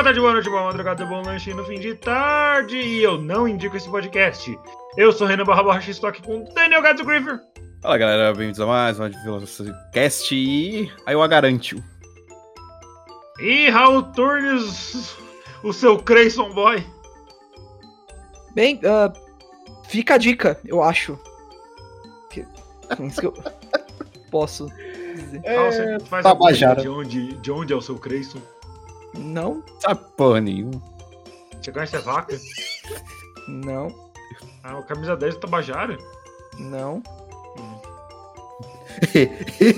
boa tarde, boa noite, boa madrugada, bom lanche no fim de tarde. E eu não indico esse podcast. Eu sou Renan Barra Borracha e estou aqui com Daniel Gato Griffer. Fala galera, bem-vindos a mais um Cast e aí eu a garanto. E Raul Turnes, o seu Creyson Boy. Bem, ah, fica a dica, eu acho. Que, é isso que eu posso dizer. Raul, você faz Tabajara. de onde, de onde é o seu Creyson? Não, Sabe porra nenhuma. Você conhece a vaca? não, Ah, a camisa 10 do Tabajara? não.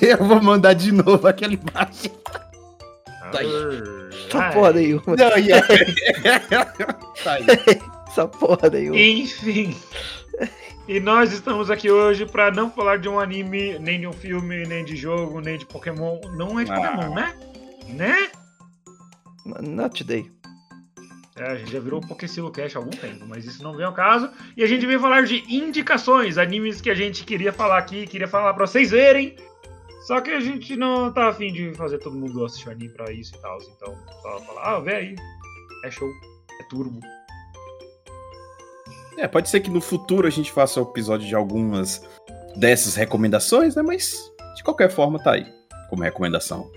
eu vou mandar de novo aquela imagem. Tá aí. Essa porra nenhuma. Não, e aí? tá aí. Essa porra nenhuma. Enfim. E nós estamos aqui hoje pra não falar de um anime, nem de um filme, nem de jogo, nem de Pokémon. Não é de Ah. Pokémon, né? Né? Not today. É, a gente já virou o Pokécilo Cash há algum tempo, mas isso não vem ao caso. E a gente veio falar de indicações, animes que a gente queria falar aqui, queria falar pra vocês verem. Só que a gente não tá afim de fazer todo mundo assistir anime pra isso e tal. Então, só falar, ah, vê aí. É show. É turbo. É, pode ser que no futuro a gente faça o episódio de algumas dessas recomendações, né? Mas de qualquer forma tá aí como recomendação.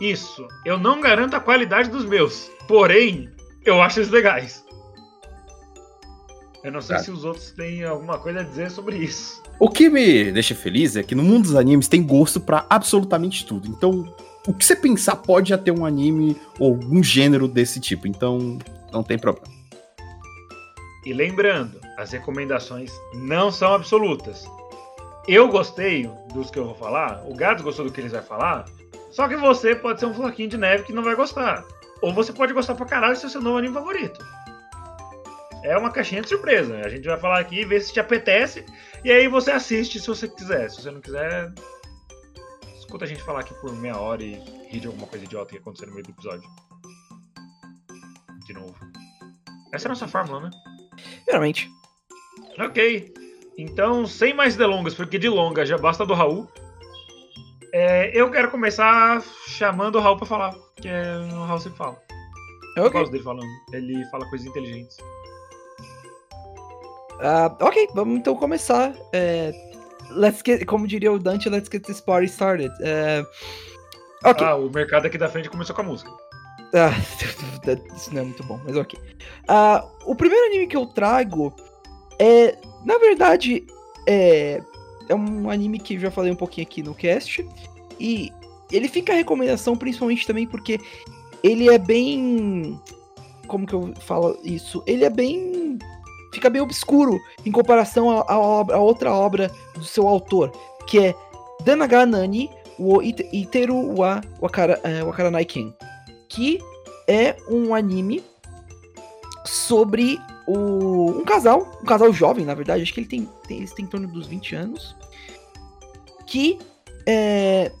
Isso. Eu não garanto a qualidade dos meus. Porém, eu acho eles legais. Eu não sei se os outros têm alguma coisa a dizer sobre isso. O que me deixa feliz é que no mundo dos animes tem gosto pra absolutamente tudo. Então, o que você pensar pode já ter um anime ou um gênero desse tipo. Então, não tem problema. E lembrando, as recomendações não são absolutas. Eu gostei dos que eu vou falar, o Gato gostou do que eles vai falar, só que você pode ser um floquinho de neve que não vai gostar. Ou você pode gostar pra caralho e ser seu novo anime favorito. É uma caixinha de surpresa. A gente vai falar aqui, ver se te apetece, e aí você assiste se você quiser. Se você não quiser, escuta a gente falar aqui por meia hora e rir de alguma coisa idiota que aconteceu no meio do episódio. De novo. Essa é a nossa fórmula, né? Realmente. Ok. Então, sem mais delongas, porque de longa já basta do Raul. É, eu quero começar chamando o Raul pra falar. Que é, o Raul sempre fala. Eu Ok. gosto dele falando. Ele fala coisas inteligentes. Ah, ok, vamos então começar. É, let's get, como diria o Dante, let's get this party started. É, ok. Ah, o mercado aqui da frente começou com a música. Ah, isso não é muito bom, mas ok. Ah, o primeiro anime que eu trago é, na verdade, é, é um anime que já falei um pouquinho aqui no cast. E ele fica a recomendação principalmente também porque ele é bem. Como que eu falo isso? Ele é bem. Fica bem obscuro em comparação à à obra- à outra obra do seu autor, que é Danaga Nani wo Ite- Iteru wa Wakara, Ken que é um anime sobre o, um casal, um casal jovem, na verdade, acho que ele tem, tem, eles têm em torno dos 20 anos, que é,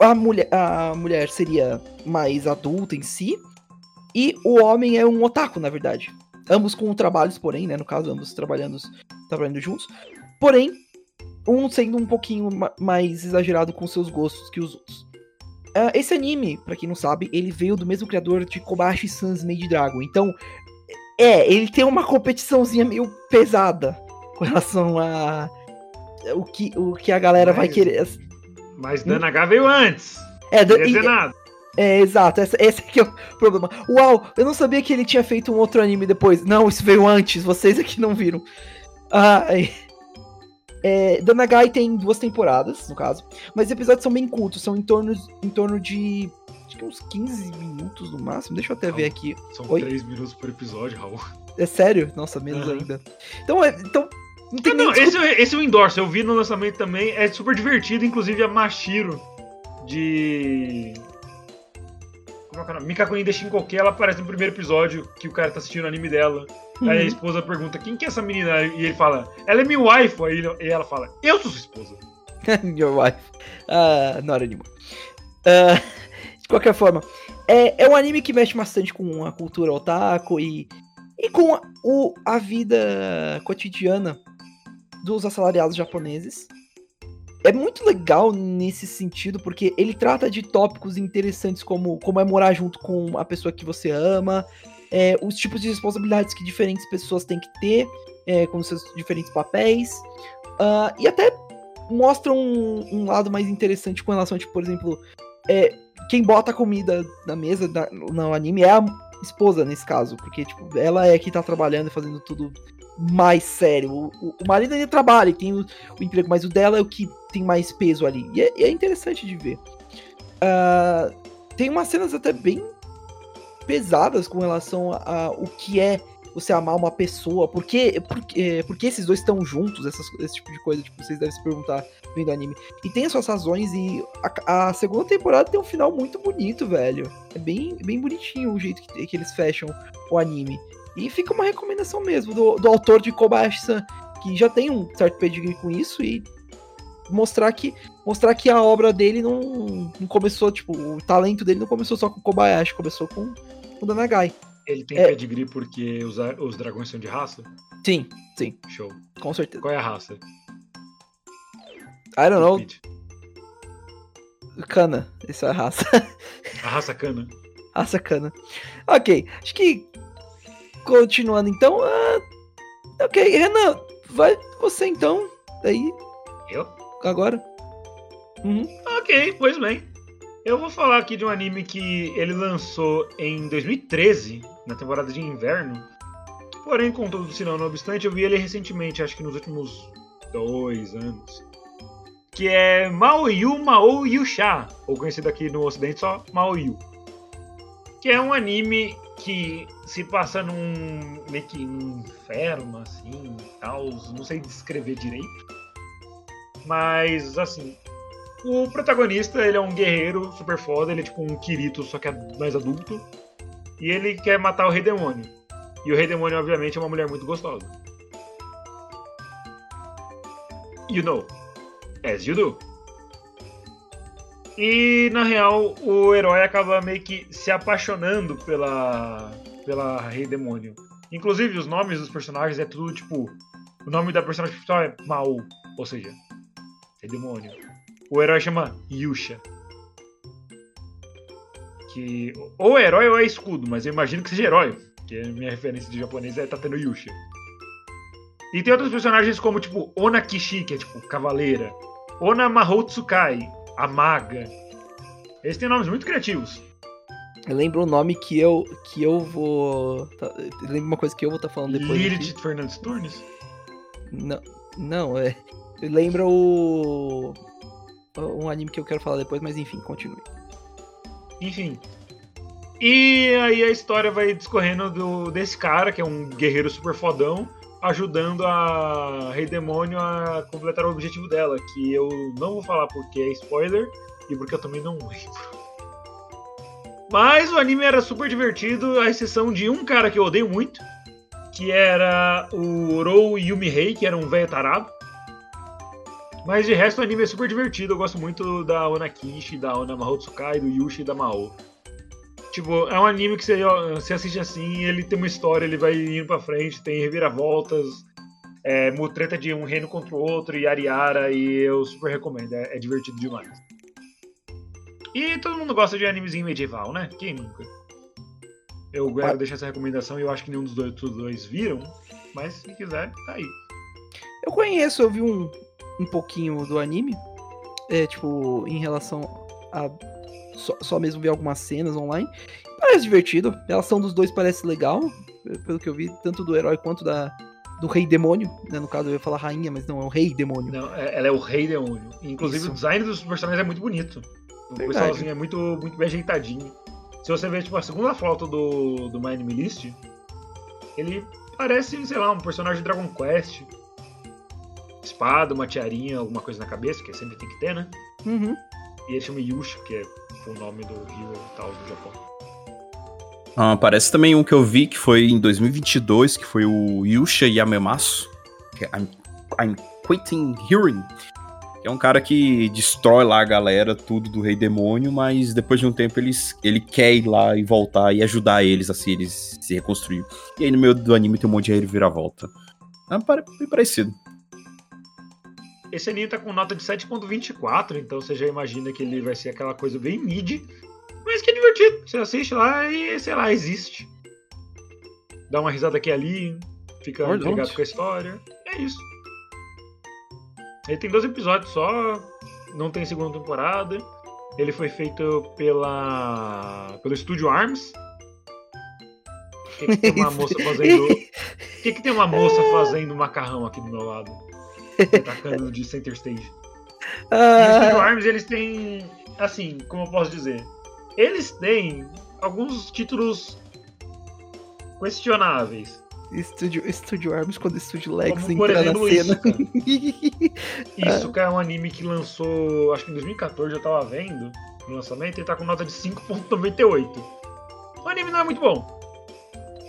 a, mulher, a mulher seria mais adulta em si, e o homem é um otaku, na verdade. Ambos com trabalhos, porém, né, no caso, ambos trabalhando, trabalhando juntos, porém, um sendo um pouquinho ma- mais exagerado com seus gostos que os outros. Ah, esse anime, pra quem não sabe, ele veio do mesmo criador de Kobayashi Sans Made Dragon. Então, é, ele tem uma competiçãozinha meio pesada com relação a o que, o que a galera vai Mas- querer. Mas Dana H veio antes. É, Não e- nada. é, exato, essa- esse aqui é o problema. Uau, eu não sabia que ele tinha feito um outro anime depois. Não, isso veio antes, vocês aqui não viram. É, é, Danagai tem duas temporadas, no caso, mas os episódios são bem curtos, são em torno, em torno de acho que uns 15 minutos no máximo. Deixa eu até ver aqui. São Oi? três minutos por episódio, Raul. É sério? Nossa, menos Aham. ainda. Então, é, então não tem Ah, não, esse, esse eu endorso. Eu vi no lançamento também. É super divertido. Inclusive a Mashiro de. Como é que é o nome? Mikako Inde Shinkoke, ela aparece no primeiro episódio que o cara tá assistindo o anime dela. Aí a Uhum. esposa pergunta, quem que é essa menina? E ele fala, ela é minha wife. Aí ele- e ela fala, eu sou sua esposa. Your wife. Ah, not anymore. De qualquer forma, é, é um anime que mexe bastante com a cultura otaku e, e com a, o, a vida cotidiana dos assalariados japoneses. É muito legal nesse sentido, porque ele trata de tópicos interessantes como como é morar junto com a pessoa que você ama, é, os tipos de responsabilidades que diferentes pessoas têm que ter, é, com seus diferentes papéis, ah, e até mostra um, um lado mais interessante com relação, tipo, por exemplo, é, quem bota a comida na mesa da- no anime é a esposa, nesse caso, porque, tipo, ela é que tá trabalhando e fazendo tudo mais sério. O, o- o marido ainda trabalha e tem o, o emprego, mas o dela é o que tem mais peso ali. E é, é interessante de ver. Ah, tem umas cenas até bem pesadas com relação a, a o que é você amar uma pessoa, por que, por, que- por que esses dois estão juntos, essas- esse tipo de coisa, tipo, vocês devem se perguntar vendo anime. E tem as suas razões, e a, a segunda temporada tem um final muito bonito, velho. É bem, bem bonitinho o jeito que, que eles fecham o anime. E fica uma recomendação mesmo do, do autor de Kobayashi-san, que já tem um certo pedigree com isso, e mostrar que, mostrar que a obra dele não, não começou, tipo, o talento dele não começou só com Kobayashi, começou com o Danagai. Ele tem É. pedigree porque os, os dragões são de raça? Sim, sim, Show. com certeza. Qual é a raça? I don't know. Kana, essa é a raça. A raça cana. raça Kana. Ok, acho que continuando então. ah, ok, Renan, vai você então. Daí, Eu? agora. Uhum. Ok, pois bem. Eu vou falar aqui de um anime que ele lançou em 2013, na temporada de inverno. Porém, contudo, se não, não obstante, eu vi ele recentemente, acho que nos últimos dois anos. Que é Maoyu Mao Yusha, ou conhecido aqui no ocidente só Maoyu. Que é um anime que se passa num meio que num inferno, assim, tal, não sei descrever direito. Mas, assim, o protagonista, ele é um guerreiro super foda, ele é tipo um Kirito, só que é mais adulto. E ele quer matar o Rei Demônio. E o Rei Demônio, obviamente, é uma mulher muito gostosa. You know. As you do. E, na real, o herói acaba meio que se apaixonando pela, pela Rei Demônio. Inclusive, os nomes dos personagens é tudo tipo... O nome da personagem principal é Mao, ou seja, Rei Demônio. O herói chama Yusha. Que ou é herói ou é escudo, mas eu imagino que seja herói, porque a minha referência de japonês é Tateno Yusha. E tem outros personagens como tipo Ona Kishi, que é tipo cavaleira, Ona Mahotsukai, a maga. Eles têm nomes muito criativos. Eu lembro o nome que eu que eu vou. Tá, eu lembro uma coisa que eu vou estar falando depois. aqui. Lilith Fernandes Turnes. Não, não, é. Eu lembro o. Um anime que eu quero falar depois, mas enfim, continue. Enfim. E aí a história vai discorrendo do, desse cara, que é um guerreiro super fodão, ajudando a Rei Demônio a completar o objetivo dela, que eu não vou falar porque é spoiler e porque eu também não lembro. Mas o anime era super divertido, à exceção de um cara que eu odeio muito, que era o Rou Yumihei, que era um velho tarado. Mas de resto o anime é super divertido, eu gosto muito da Ona Kishi, da Ona Mahotsukai, do Yushi e da Mao. Tipo, é um anime que você, você assiste assim, ele tem uma história, ele vai indo pra frente, tem reviravoltas, é, treta de um reino contra o outro, e Ariara, e eu super recomendo, é, é divertido demais. E todo mundo gosta de animezinho medieval, né? Quem nunca? Eu quero deixar essa recomendação e eu acho que nenhum dos dois, dos dois viram, mas se quiser, tá aí. Eu conheço, eu vi um, um pouquinho do anime. É, tipo, em relação a. Só, só mesmo ver algumas cenas online. Parece divertido. A relação dos dois parece legal. Pelo que eu vi, tanto do herói quanto da, do rei demônio. Né? No caso, eu ia falar rainha, mas não, é o rei demônio. Não, é- ela é o rei demônio. Inclusive Isso. o design dos personagens é muito bonito. O Verdade. pessoalzinho é muito, muito bem ajeitadinho. Se você ver tipo, a segunda foto do, do My Anime List, ele parece, sei lá, um personagem de Dragon Quest. Espada, uma tiarinha, alguma coisa na cabeça, que sempre tem que ter, né? Uhum. E ele chama Yusha, que é o nome do rio tal do Japão. Ah, parece também um que eu vi que foi em 2022, que foi o Yusha Yamemasu, que é I'm, I'm Quitting Hearing, é um cara que destrói lá a galera, tudo do Rei Demônio, mas depois de um tempo eles, ele quer ir lá e voltar e ajudar eles a se, eles, se reconstruir. E aí no meio do anime tem um monte de reviravolta. É bem parecido. Esse anime tá com nota de 7.24, então você já imagina que ele vai ser aquela coisa bem mid, mas que é divertido. Você assiste lá e, sei lá, existe. Dá uma risada aqui e ali, fica Verdade. ligado com a história. É isso. Ele tem dois episódios só, não tem segunda temporada. Ele foi feito pela pelo estúdio Arms. O que, que tem uma moça fazendo? O que, que tem uma moça fazendo macarrão aqui do meu lado? Atacando de center stage. E o Studio Ah, Arms, eles têm. Assim, como eu posso dizer? Eles têm alguns títulos questionáveis. Estúdio, Estúdio Arms quando o Estúdio Lex Como, por entra na exemplo, cena. Isso, cara, é um anime que lançou, acho que em 2014 eu tava vendo no lançamento, ele tá com nota de 5.98. O anime não é muito bom.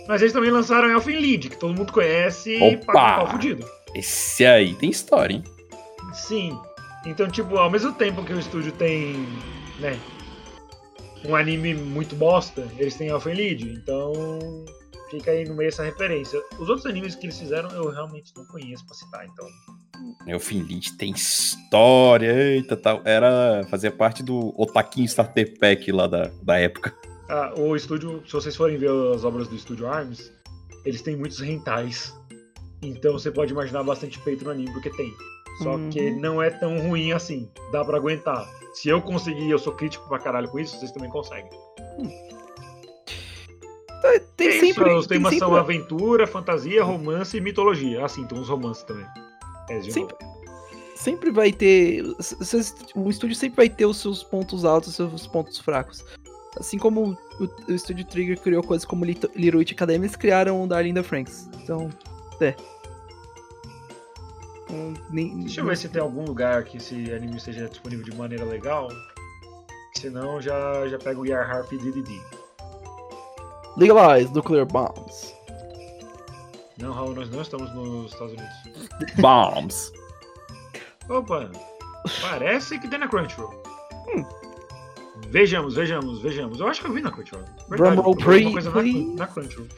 Mas eles também lançaram Elfen Lied, que todo mundo conhece e Opa! paga um pau fudido. Esse aí tem história, hein? Sim. Então, tipo, ao mesmo tempo que o estúdio tem, né, um anime muito bosta, eles têm Elfen Lied. Então, fica aí no meio essa referência. Os outros animes que eles fizeram eu realmente não conheço pra citar, então. O Finlit tem história, eita, tal. Era fazer parte do Otaquinho Starter Pack lá da, da época. Ah, o estúdio, se vocês forem ver as obras do estúdio Arms, eles têm muitos rentais. Então você pode imaginar bastante peito no anime, porque tem. Só Uhum. que não é tão ruim assim. Dá pra aguentar. Se eu conseguir, eu sou crítico pra caralho com isso, vocês também conseguem. Tem É isso, sempre. os tem temas sempre- são aventura, fantasia, romance e mitologia. Assim, tem uns romances também. É, de Sempre, sempre vai ter. O estúdio sempre vai ter os seus pontos altos os seus pontos fracos. Assim como o, o estúdio Trigger criou coisas como Witch Academy, eles criaram o Darling in the Franks. Então, é. Então, nem- Deixa eu ver se tem algum lugar que esse anime esteja disponível de maneira legal. Senão já, já pega o Yar Harp e DDD. Legalize Nuclear Bombs. Não, Raul, nós não estamos nos Estados Unidos. Bombs. Opa, parece que tem na Crunchyroll. Hum. Vejamos, vejamos, vejamos. Eu acho que eu vi na Crunchyroll. Drumroll, please, coisa please. na, na Crunchyroll.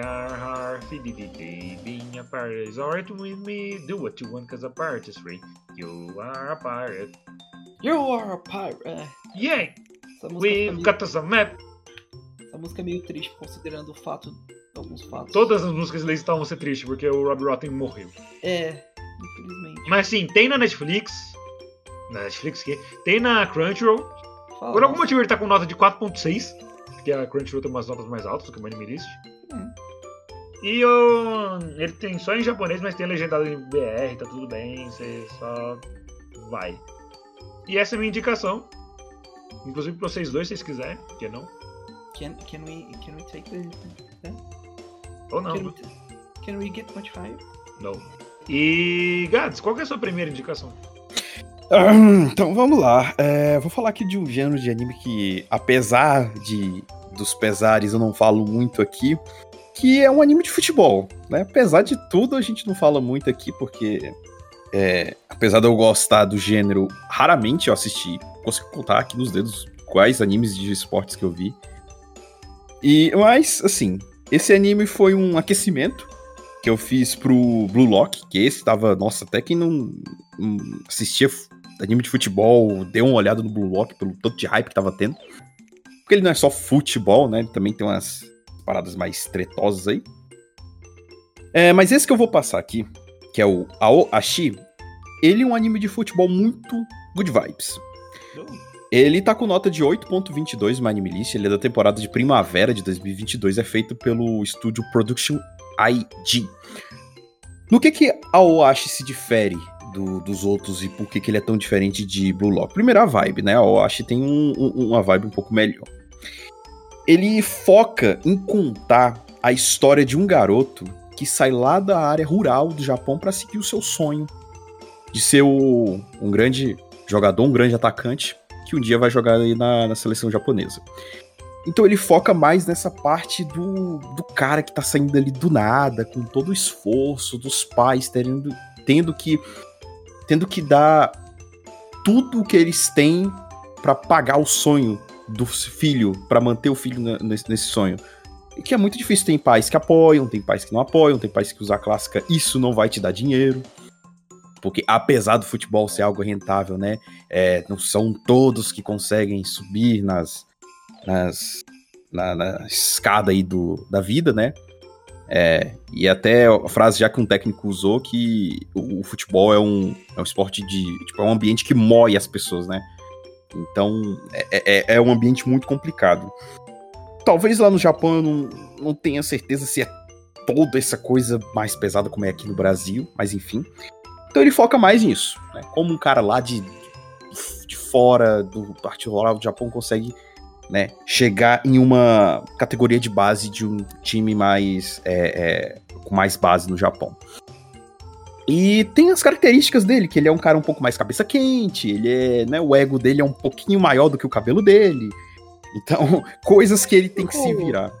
Harf diddy being a pirate is alright with me. Do what you want cause a pirate is free. You are a pirate. You are a pirate. Yeah, we've meio, got us a map. essa música é meio triste, considerando o fato. Alguns fatos. Todas as músicas deles estavam ser tristes porque o Rob Rotten morreu. É, infelizmente. Mas sim, tem na Netflix. Na Netflix que tem na Crunchyroll. Fala, Por algum nossa. motivo ele tá com nota de 4.6, porque a Crunchyroll tem umas notas mais altas do que o Anime List. Hum. E o... ele tem só em japonês, mas tem legendado em BR, tá tudo bem, você só vai. E essa é a minha indicação. Inclusive pra vocês dois, se vocês quiserem, porque não? Can, can, we, can we take the. Ou não, Can, we, can we get much higher? não. E Gads, qual que é a sua primeira indicação? Então vamos lá. É, vou falar aqui de um gênero de anime que, apesar de dos pesares, eu não falo muito aqui, que é um anime de futebol. Né? Apesar de tudo, a gente não fala muito aqui, porque é, apesar de eu gostar do gênero, raramente eu assisti. Consigo contar aqui nos dedos quais animes de esportes que eu vi. E, mas, assim, esse anime foi um aquecimento que eu fiz pro Blue Lock, que esse tava, nossa, até quem não, não assistia anime de futebol, deu uma olhada no Blue Lock pelo tanto de hype que tava tendo. Porque ele não é só futebol, né? Ele também tem umas paradas mais tretosas aí. É, mas esse que eu vou passar aqui, que é o Aoashi, ele é um anime de futebol muito good vibes. Ele tá com nota de 8.22 no Anime List, ele é da temporada de primavera de 2022, é feito pelo estúdio Production IG. No que que a Oashi se difere do- dos outros e por que que ele é tão diferente de Blue Lock? Primeiro a vibe, né? A Oashi tem um- um- uma vibe um pouco melhor. Ele foca em contar a história de um garoto que sai lá da área rural do Japão para seguir o seu sonho de ser o- um grande jogador, um grande atacante que um dia vai jogar aí na, na seleção japonesa. Então ele foca mais nessa parte do, do cara que tá saindo ali do nada, com todo o esforço dos pais tendo, tendo que tendo que dar tudo o que eles têm para pagar o sonho do filho, para manter o filho nesse, nesse sonho. Que é muito difícil. Tem pais que apoiam, tem pais que não apoiam, tem pais que usam a clássica isso não vai te dar dinheiro. Porque apesar do futebol ser algo rentável, né? É, não são todos que conseguem subir nas, nas na, na, escada aí do, da vida, né? É, e até a frase já que um técnico usou que o, o futebol é um, é um esporte de. Tipo, é um ambiente que moe as pessoas, né? Então é, é, é um ambiente muito complicado. Talvez lá no Japão eu não, não tenha certeza se é toda essa coisa mais pesada como é aqui no Brasil, mas enfim. Então ele foca mais nisso, né? Como um cara lá de, de fora do Partido Rural do Japão consegue né, chegar em uma categoria de base de um time mais é, é, com mais base no Japão. E tem as características dele, que ele é um cara um pouco mais cabeça quente, ele é, né, o ego dele é um pouquinho maior do que o cabelo dele. Então, coisas que ele tem que se tipo, virar.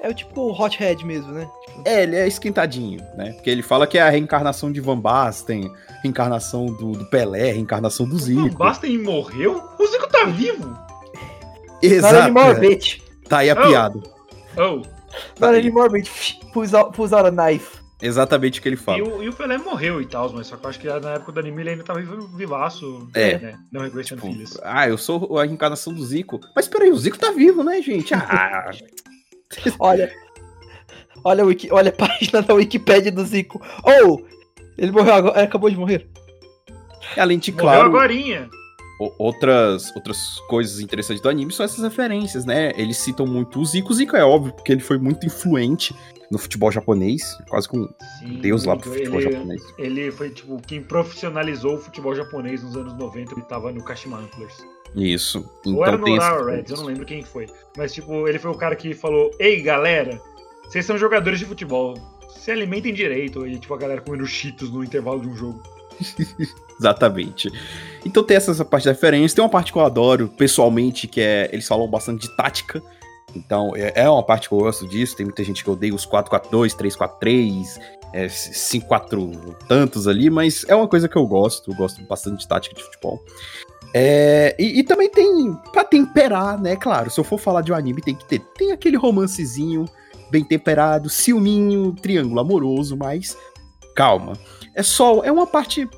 É o tipo hothead mesmo, né? Tipo... É, ele é esquentadinho, né? Porque ele fala que é a reencarnação de Van Basten, reencarnação do, do Pelé, reencarnação do Zico. Van Basten morreu? O Zico tá vivo! Exato. Not bitch. Tá aí a oh. piada. Oh. Not anymore, bitch. Pulls out, pulls out a knife. Exatamente o que ele fala. E o, e o Pelé morreu e tal, mas só que eu acho que na época do anime ele ainda tava vivaço. É. Né? Não reconhecendo tipo, filhos. Ah, eu sou a reencarnação do Zico. Mas peraí, o Zico tá vivo, né, gente? Ah. olha. Olha, wiki, olha a página da Wikipedia do Zico. Oh! Ele morreu agora. Acabou de morrer. Além de, claro. Morreu agorinha outras, outras coisas interessantes do anime são essas referências, né? Eles citam muito o Zico. O Zico é óbvio, porque ele foi muito influente no futebol japonês, quase com Sim, Deus lá pro futebol ele, japonês. Ele foi, tipo, quem profissionalizou o futebol japonês nos anos 90, ele tava no Kashima Antlers. Isso. Então Ou era no Reds, eu não lembro quem foi. Mas, tipo, ele foi o cara que falou, ei, galera, vocês são jogadores de futebol, se alimentem direito. E, tipo, a galera comendo cheetos no intervalo de um jogo. Exatamente. Então tem essa, parte da referência. Tem uma parte que eu adoro pessoalmente, que é. Eles falam bastante de tática. Então é, é uma parte que eu gosto disso. Tem muita gente que odeia os 4-4-2, 3-4-3, é, 5-4 tantos ali, mas é uma coisa que eu gosto. Eu gosto bastante de tática de futebol. É, e, e, também tem pra temperar, né? Claro, se eu for falar de um anime, tem que ter. Tem aquele romancezinho bem temperado, ciúminho, triângulo amoroso, mas calma. É só. É uma parte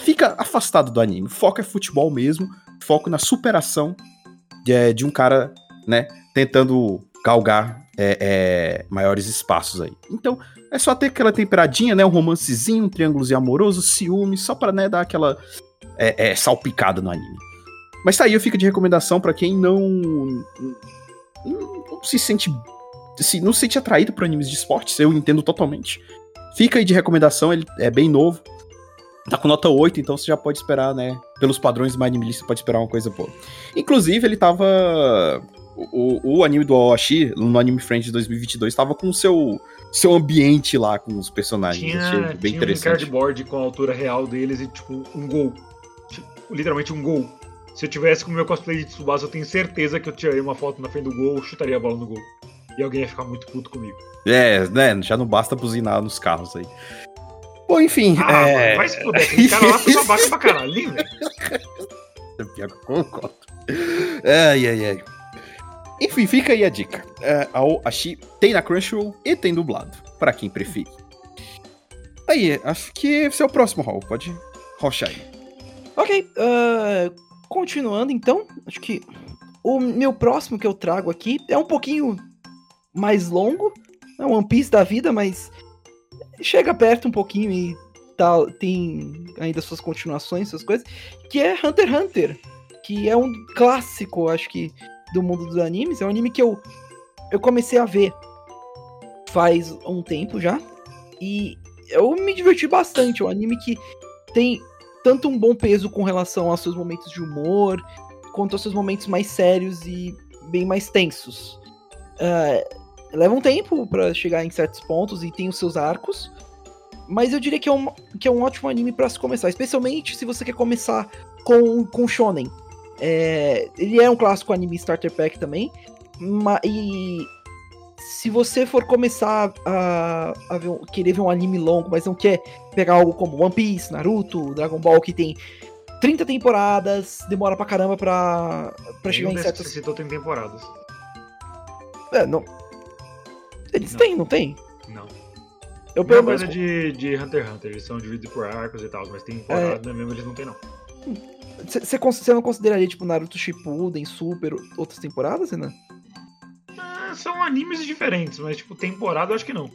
fica afastado do anime. Foco é futebol mesmo, foco na superação de, de um cara, né, tentando galgar é, é, maiores espaços aí. Então, é só ter aquela temperadinha, né, um romancezinho, um triângulozinho amoroso, ciúme, só pra, né, dar aquela é, é salpicada no anime. Mas tá aí, eu fico de recomendação para quem não, não, não se sente assim, não se sente atraído por animes de esportes, eu entendo totalmente. Fica aí de recomendação, ele é bem novo, Tá com nota 8, então você já pode esperar, né? Pelos padrões do Anime você pode esperar uma coisa boa. Inclusive, ele tava. O, o anime do Awashi, no Anime Friend de 2022, tava com o seu, seu ambiente lá com os personagens. Tinha, bem tinha interessante. um cardboard com a altura real deles e, tipo, um gol. Tipo, literalmente um gol. Se eu tivesse com o meu cosplay de Tsubasa, eu tenho certeza que eu tiraria uma foto na frente do gol, chutaria a bola no gol. E alguém ia ficar muito puto comigo. É, né? Já não basta buzinar nos carros aí. Bom, enfim. Ah, é... vai se fuder, aquele cara lá foi babaca pra caralho, velho. É pior que eu concordo. Ai, ai, ai. Enfim, fica aí a dica. É, a Ashi tem na Crunchyroll e tem dublado, para quem preferir. Aí, acho que esse é o próximo Hall. Pode rochar aí. Ok, uh, continuando então, acho que o meu próximo que eu trago aqui é um pouquinho mais longo. É um One Piece da vida, mas chega perto um pouquinho e tal, tem ainda suas continuações, suas coisas, que é Hunter x Hunter, que é um clássico, acho que, do mundo dos animes. É um anime que eu, eu comecei a ver faz um tempo já, e eu me diverti bastante. É um anime que tem tanto um bom peso com relação aos seus momentos de humor, quanto aos seus momentos mais sérios e bem mais tensos. Uh, leva um tempo para chegar em certos pontos e tem os seus arcos. Mas eu diria que é um, que é um ótimo anime para se começar, especialmente se você quer começar com, com Shonen. É, ele é um clássico anime Starter Pack também. E se você for começar a, a ver querer ver um anime longo, mas não quer pegar algo como One Piece, Naruto, Dragon Ball, que tem 30 temporadas, demora pra caramba pra, pra chegar em certas. você citou tem temporadas. É, não. Eles Não. têm, não tem? Não. Eu pelo menos. coisa de, de Hunter x Hunter, eles são divididos por arcos e tal, mas tem temporada mesmo, eles não tem não. Você não consideraria, tipo, Naruto Shippuden, Super, outras temporadas, Renan? Ah, são animes diferentes, mas tipo, temporada eu acho que não.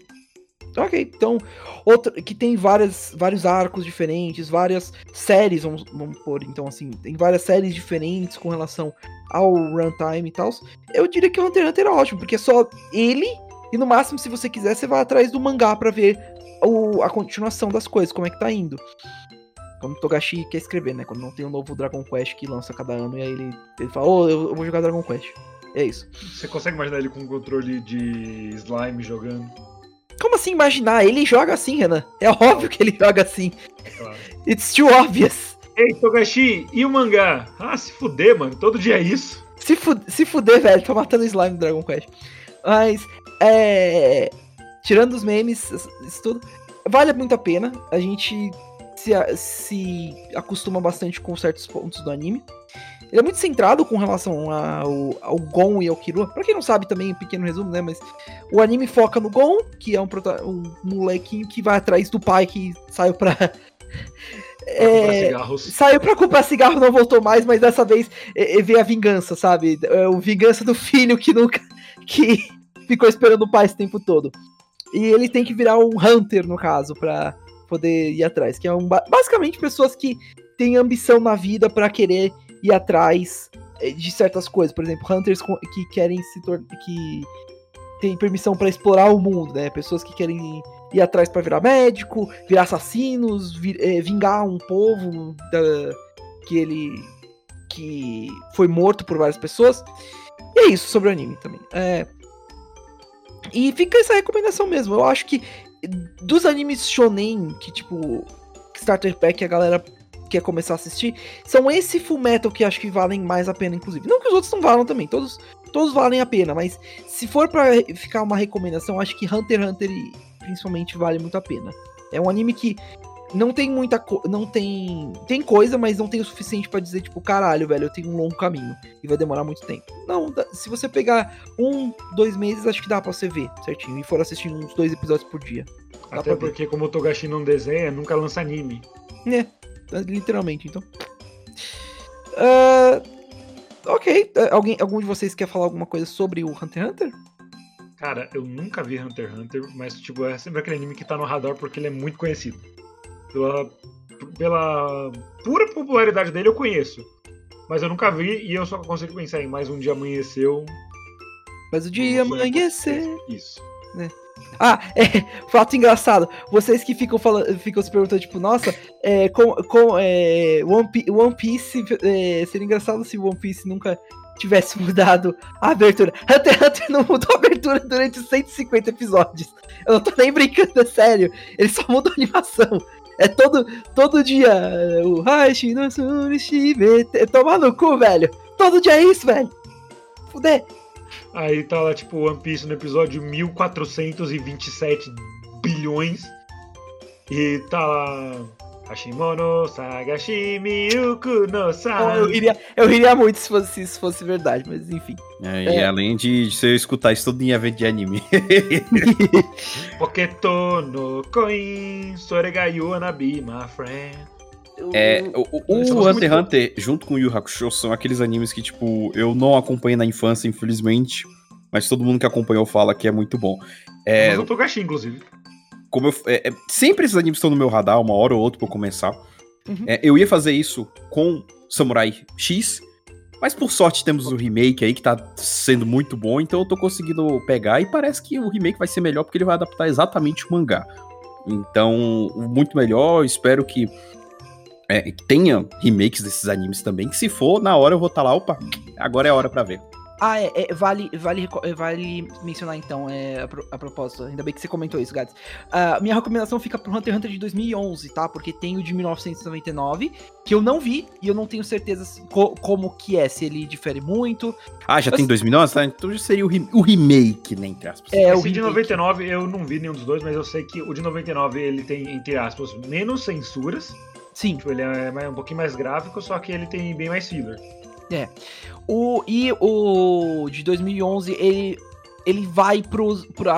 Ok, então, outra, que tem várias, vários arcos diferentes, várias séries, vamos, vamos pôr, então assim, tem várias séries diferentes com relação ao runtime e tal. Eu diria que o Hunter x Hunter é ótimo, porque é só ele, e no máximo, se você quiser, você vai atrás do mangá pra ver o, a continuação das coisas, como é que tá indo. Quando o Togashi quer escrever, né? Quando não tem um novo Dragon Quest que lança cada ano, e aí ele, ele fala, ô, eu, eu vou jogar Dragon Quest. É isso. Você consegue imaginar ele com um controle de slime jogando? Como assim imaginar? Ele joga assim, Renan. É óbvio que ele joga assim. Claro. It's too obvious. Ei, Togashi, e o mangá? Ah, se fuder, mano, todo dia é isso. Se, fu se fuder, velho, tô matando slime no Dragon Quest. Mas, é. Tirando os memes, isso tudo. Vale muito a pena. A gente se, se acostuma bastante com certos pontos do anime. Ele é muito centrado com relação ao, ao Gon e ao Killua. Pra quem não sabe também, um pequeno resumo, né? Mas o anime foca no Gon, que é um, prota- um molequinho que vai atrás do pai que saiu pra. É. Saiu pra comprar cigarro, não voltou mais, mas dessa vez é, é, veio a vingança, sabe? É o vingança do filho que nunca. que ficou esperando o pai esse tempo todo. E ele tem que virar um hunter, no caso, pra poder ir atrás. Que é um. ba- Basicamente, pessoas que têm ambição na vida pra querer ir atrás é, de certas coisas. Por exemplo, hunters que querem se tornar. que tem permissão pra explorar o mundo, né? Pessoas que querem ir atrás pra virar médico, virar assassinos, vi- é, vingar um povo da- que ele que foi morto por várias pessoas. E é isso sobre o anime também. É, e fica essa recomendação mesmo. Eu acho que dos animes shonen que tipo Starter Pack a galera quer começar a assistir, são esse Full Metal que acho que valem mais a pena inclusive. Não que os outros não valem também, todos todos valem a pena, mas se for pra ficar uma recomendação, acho que Hunter x Hunter principalmente vale muito a pena. É um anime que não tem muita não tem tem coisa, mas não tem o suficiente pra dizer tipo, caralho, velho, eu tenho um longo caminho e vai demorar muito tempo. Não, se você pegar um, dois meses, acho que dá pra você ver certinho e for assistindo uns dois episódios por dia. Dá Até pra ver. porque, como o Togashi não desenha, nunca lança anime. É, literalmente, então. Ah, ok, ah, alguém, algum de vocês quer falar alguma coisa sobre o Hunter x Hunter? Cara, eu nunca vi Hunter x Hunter, mas tipo, é sempre aquele anime que tá no radar porque ele é muito conhecido. Pela, pela pura popularidade dele eu conheço. Mas eu nunca vi e eu só consigo pensar em mais um dia amanheceu. Mas o dia Vamos amanhecer. Isso. Ah, é, fato engraçado. Vocês que ficam, falando, ficam se perguntando, tipo, nossa, é, com, com, é, One, Pi- One Piece. É, seria engraçado se One Piece nunca tivesse mudado a abertura. Hunter x Hunter não mudou a abertura durante os 150 episódios. Eu não tô nem brincando, é sério. Ele só mudou a animação. É todo, todo dia. O Hashi no Surishibete. Tomar no cu, velho. Todo dia é isso, velho. Fuder. Aí tá lá, tipo, One Piece no episódio 1427 bilhões. E tá lá. Hashimono Sagashi Miyuku no Eu, Sa. eu, iria, eu iria muito se fosse, se isso fosse verdade, mas enfim. É, E É. além de você escutar isso tudo em evento de anime. Poketo no Koin, Soregayu Anabi, my friend. É, o, o- Hunter x. Hunter, junto com o Yu Hakusho, são aqueles animes que, tipo, eu não acompanhei na infância, infelizmente. Mas todo mundo que acompanhou fala que é muito bom. É, Mas o Togashi, inclusive. Como eu, é, é, sempre esses animes estão no meu radar, uma hora ou outra pra eu começar. Uhum. É, eu ia fazer isso com Samurai X, mas por sorte temos o remake aí que tá sendo muito bom, então eu tô conseguindo pegar e parece que o remake vai ser melhor porque ele vai adaptar exatamente o mangá. Então, muito melhor, espero que, é, que tenha remakes desses animes também, que se for, na hora eu vou estar lá, opa, agora é a hora pra ver. Ah, é, é, vale, vale, é, vale mencionar então, é, a, pro- a propósito, ainda bem que você comentou isso, Gads. Ah, minha recomendação fica pro Hunter x Hunter de 2011, tá? Porque tem o de 1999, que eu não vi e eu não tenho certeza se- co- como que é, se ele difere muito. Ah, já Mas- tem 2009? Tá? Então já seria o, re- o remake, né, entre aspas. É, o Esse de remake. 99 eu não vi nenhum dos dois, mas eu sei que o de 99 ele tem, entre aspas, menos censuras. Sim, Tipo, ele é mais- um pouquinho mais gráfico, só que ele tem bem mais filler. O, e o de 2011, ele, ele vai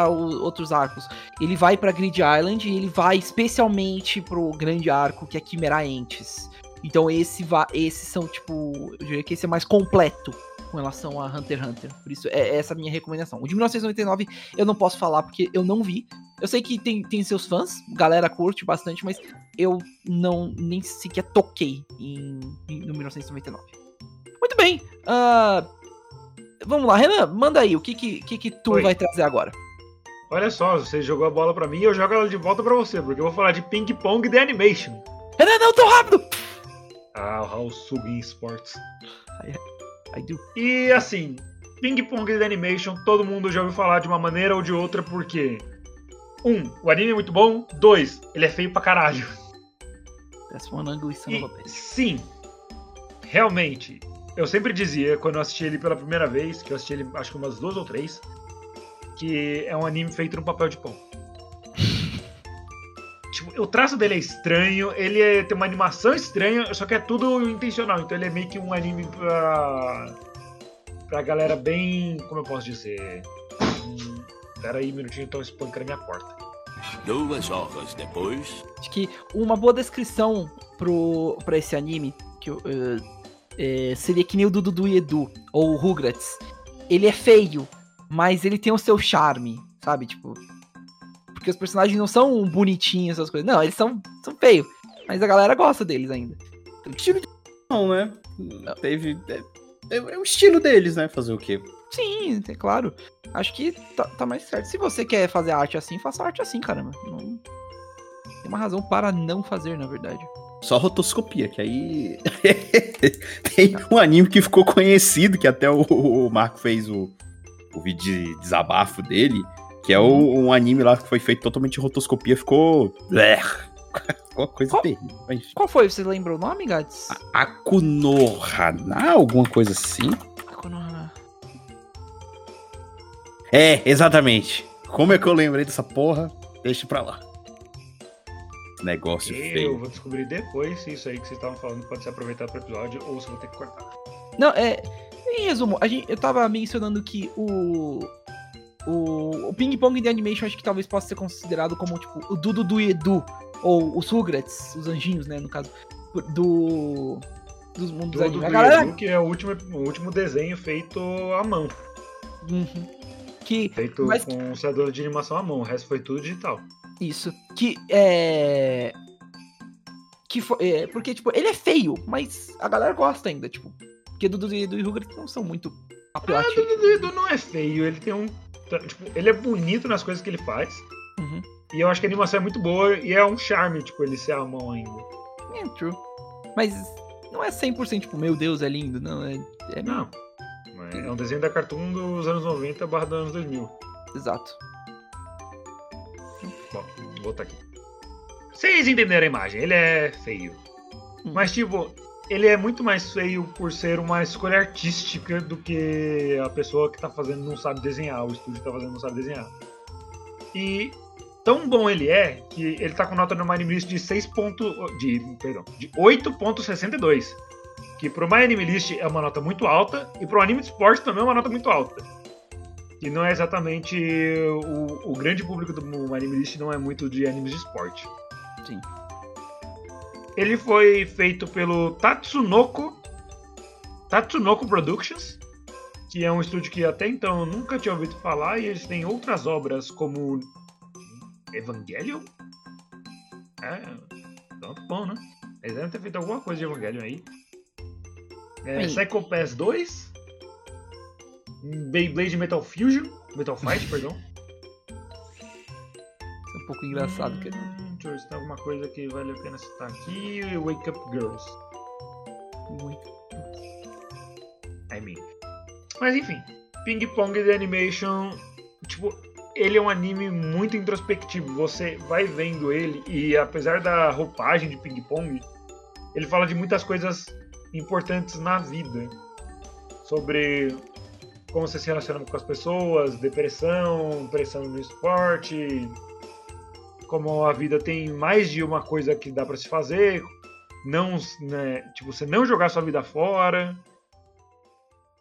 o- outros arcos. Ele vai pra Grid Island e ele vai especialmente pro grande arco, que é Quimera Entes. Então esse esses são, tipo, eu diria que esse é mais completo com relação a Hunter x Hunter. Por isso, é essa a minha recomendação. O de 1999 eu não posso falar porque eu não vi. Eu sei que tem, tem seus fãs, galera curte bastante, mas eu não nem sequer toquei em, em- no 1999. Muito bem. ah, vamos lá, Renan, manda aí. O que que, que, que tu Oi. vai trazer agora? Olha só, você jogou a bola pra mim eu jogo ela de volta pra você, porque eu vou falar de Ping Pong The Animation. Renan, não, tão rápido! Ah, o Raul Sugin Sports. I do. E assim, Ping Pong The Animation, todo mundo já ouviu falar de uma maneira ou de outra, porque. Um, o anime é muito bom. Dois, ele é feio pra caralho. That's one ugly son E, sim, realmente, eu sempre dizia, quando eu assisti ele pela primeira vez, que eu assisti ele acho que umas duas ou três, que é um anime feito no papel de pão. Tipo, o traço dele é estranho, ele é- tem uma animação estranha, só que é tudo intencional. Então ele é meio que um anime pra. pra galera bem. como eu posso dizer? Hum, Pera aí, um minutinho, estão espancando a minha porta. Duas horas depois. Acho que uma boa descrição pro, pra esse anime que eu, eh, eh, seria que nem o Dudu e Edu, ou o Rugrats. Ele é feio, mas ele tem o seu charme, sabe? Tipo. Porque os personagens não são bonitinhos, essas coisas. Não, eles são, são feios. Mas a galera gosta deles ainda. Estilo de não, né? Teve. É, é- é o estilo deles, né? Fazer o quê? Sim, é claro. Acho que tá, tá mais certo. Se você quer fazer arte assim, faça arte assim, caramba. Não... Tem uma razão para não fazer, na verdade. Só rotoscopia, que aí. Tem um anime que ficou conhecido, que até o, o Marco fez o, o vídeo de desabafo dele, que é o- um anime lá que foi feito totalmente em rotoscopia, ficou. Bleh. Ficou uma coisa Qual- terrível. Mas. Qual foi? Você lembra o nome, Gats? Akunohana, alguma coisa assim? Konohana. É, exatamente. Como é que eu lembrei dessa porra? Deixa pra lá. Negócio Eu feio. vou descobrir depois se isso aí que vocês estavam falando pode ser aproveitado pro episódio ou se eu vou ter que cortar. Não, é. Em resumo, a gente, eu tava mencionando que o. O, o Ping Pong de Animation acho que talvez possa ser considerado como, tipo, o Dudu do Edu. Ou os Rugrats, os anjinhos, né, no caso. Do. Dos mundos Do, do, galera. Edu, que é o último, o último desenho feito à mão. Uhum. Que. Feito Mas- com um de animação à mão. O resto foi tudo digital. Isso. Que é. Que foi. é, porque, tipo, ele é feio, mas a galera gosta ainda, tipo. Porque Dudu e Rugrats não são muito Ah, apelativos. do Edu não é feio. Ele tem um. Tipo, ele é bonito nas coisas que ele faz. Uhum. E eu acho que a animação é muito boa e é um charme, tipo, ele ser à mão ainda. É, true. Mas não é 100% tipo, meu Deus, é lindo. Não, é. é Não. É um desenho da Cartoon dos anos 90 barra dos anos 2000. Exato. Bom, vou botar aqui. Vocês entenderam a imagem, ele é feio. Hum. Mas, tipo, ele é muito mais feio por ser uma escolha artística do que a pessoa que tá fazendo não sabe desenhar, o estúdio que tá fazendo não sabe desenhar. E tão bom ele é que ele tá com nota no Anime List de 6. ponto- de, perdão, de 8.62. Que pro My Anime List é uma nota muito alta e pro anime de esporte também é uma nota muito alta. E não é exatamente o, o grande público do Anime List não é muito de animes de esporte. Sim. Ele foi feito pelo Tatsunoko Tatsunoko Productions, que é um estúdio que até então eu nunca tinha ouvido falar e eles têm outras obras como Evangelion. É, tanto bom, né? Eles devem ter feito alguma coisa de Evangelion aí. É. Psycho Pass 2, Beyblade Metal Fusion, Metal Fight, perdão. É um pouco engraçado. Que... Hum, deixa eu ver se tem alguma coisa que vale a pena citar aqui. Wake Up Girls. Muito. I mean. Mas enfim, Ping Pong The Animation, tipo, ele é um anime muito introspectivo. Você vai vendo ele e apesar da roupagem de Ping Pong, ele fala de muitas coisas importantes na vida. Sobre como você se relaciona com as pessoas, depressão, pressão no esporte, como a vida tem mais de uma coisa que dá para se fazer, não, né, tipo, você não jogar sua vida fora.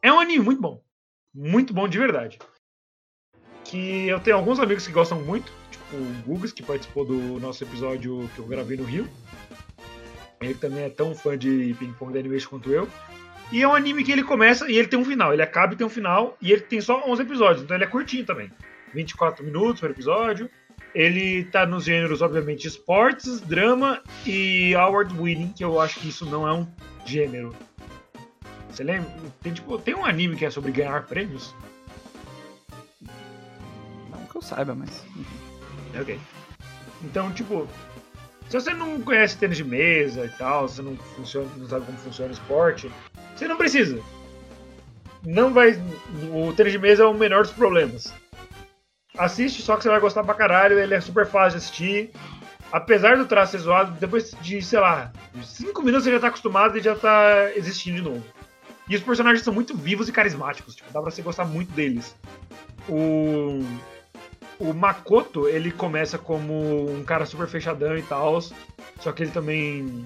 É um anime muito bom. Muito bom de verdade. Que eu tenho alguns amigos que gostam muito, tipo o Gugas, que participou do nosso episódio que eu gravei no Rio. Ele também é tão fã de Ping Pong da Animation quanto eu. E é um anime que ele começa e ele tem um final. Ele acaba e tem um final. E ele tem só 11 episódios, então ele é curtinho também. 24 minutos por episódio. Ele tá nos gêneros, obviamente, esportes, drama e award winning, que eu acho que isso não é um gênero. Você lembra? Tem, tipo, tem um anime que é sobre ganhar prêmios? Não que eu saiba, mas. Ok. Então, tipo, se você não conhece tênis de mesa e tal, você não, funciona, não sabe como funciona o esporte, você não precisa. Não vai. O tênis de mesa é o menor dos problemas. Assiste, só que você vai gostar pra caralho, ele é super fácil de assistir. Apesar do traço ser zoado, depois de, sei lá, 5 minutos você já tá acostumado e já tá existindo de novo. E os personagens são muito vivos e carismáticos, tipo, dá pra você gostar muito deles. O. O Makoto, ele começa como um cara super fechadão e tal, só que ele também.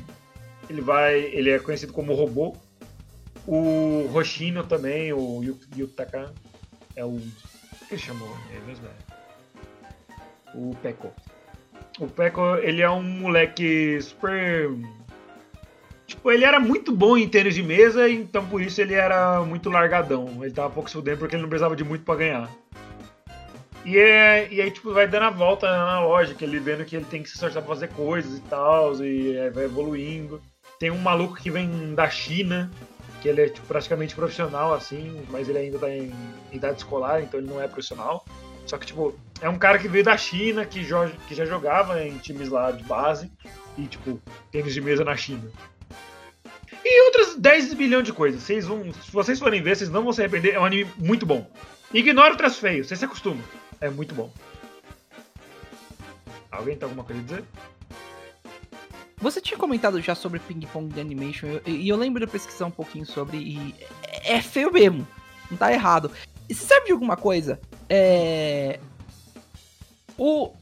Ele vai. Ele é conhecido como robô. O Hoshino também, o Yutaka, é o que ele chamou? É mesmo? É. O Peco. O Peco, ele é um moleque super. Tipo, ele era muito bom em tênis de mesa, então por isso ele era muito largadão. Ele tava pouco se fudendo porque ele não precisava de muito para ganhar. E, é, e aí, tipo, vai dando a volta na lógica, ele vendo que ele tem que se esforçar pra fazer coisas e tal, e vai evoluindo. Tem um maluco que vem da China, que ele é tipo, praticamente profissional, assim, mas ele ainda tá em idade escolar, então ele não é profissional. Só que, tipo, é um cara que veio da China, que, jo que já jogava em times lá de base, e, tipo, tênis de mesa na China. E outras 10 bilhões de coisas. Vocês vão, se vocês forem ver, vocês não vão se arrepender. É um anime muito bom. Ignora o traço feio, você se acostuma. É muito bom. Alguém tem alguma coisa a dizer? Você tinha comentado já sobre Ping Pong The Animation, e eu, eu, lembro de pesquisar um pouquinho sobre, e é, é feio mesmo, não tá errado. E você sabe de alguma coisa? É... O,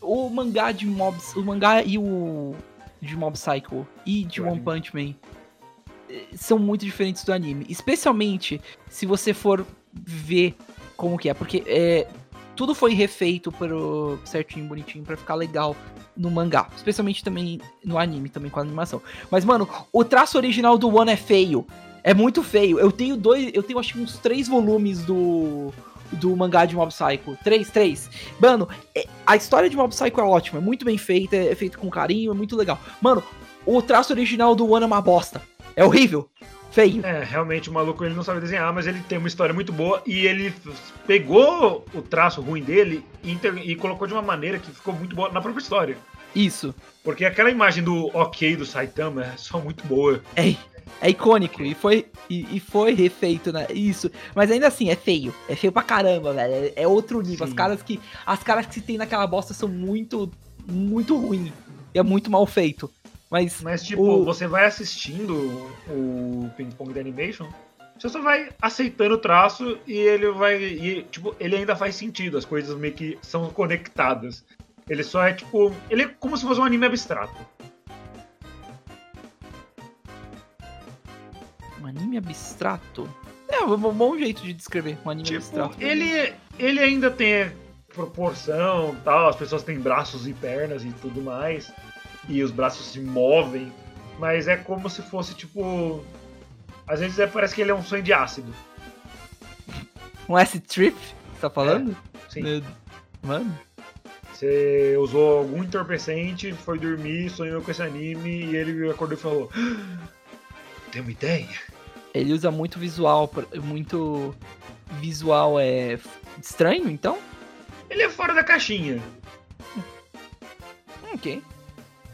o mangá de Mobs, o mangá e o de Mob Psycho e de One Punch Man eh, são muito diferentes do anime, especialmente se você for ver como que é, porque é, tudo foi refeito pro certinho, bonitinho, para ficar legal no mangá. Especialmente também no anime, também com a animação. Mas, mano, o traço original do One é feio. É muito feio. Eu tenho dois. Eu tenho acho que uns três volumes do. Do mangá de Mob Psycho. Três, três. Mano, é, a história de Mob Psycho é ótima. É muito bem feita. É feito com carinho. É muito legal. Mano, o traço original do One é uma bosta. É horrível feio. É, realmente o maluco ele não sabe desenhar, mas ele tem uma história muito boa e ele pegou o traço ruim dele e, e colocou de uma maneira que ficou muito boa na própria história. Isso. Porque aquela imagem do ok do Saitama é só muito boa. É, é icônico e foi, e, e, foi refeito, né? Isso. Mas ainda assim, é feio. É feio pra caramba, velho. É, é outro nível. As caras que. As caras que se tem naquela bosta são muito. Muito ruim. É muito mal feito. Mas, Mas tipo, o... você vai assistindo o Ping Pong da Animation, você só vai aceitando o traço e ele vai. E, tipo, ele ainda faz sentido, as coisas meio que são conectadas. Ele só é tipo. Ele é como se fosse um anime abstrato. Um anime abstrato? É um bom jeito de descrever um anime tipo, abstrato. Ele, ele ainda tem proporção tal, as pessoas têm braços e pernas e tudo mais e os braços se movem, mas é como se fosse tipo. Às vezes é, parece que ele é um sonho de ácido. Um acid trip? Você tá falando? É, sim. Mano. Você usou algum entorpecente, foi dormir, sonhou com esse anime e ele acordou e falou: ah, Tem uma ideia? Ele usa muito visual, muito visual é estranho, então? Ele é fora da caixinha. Ok.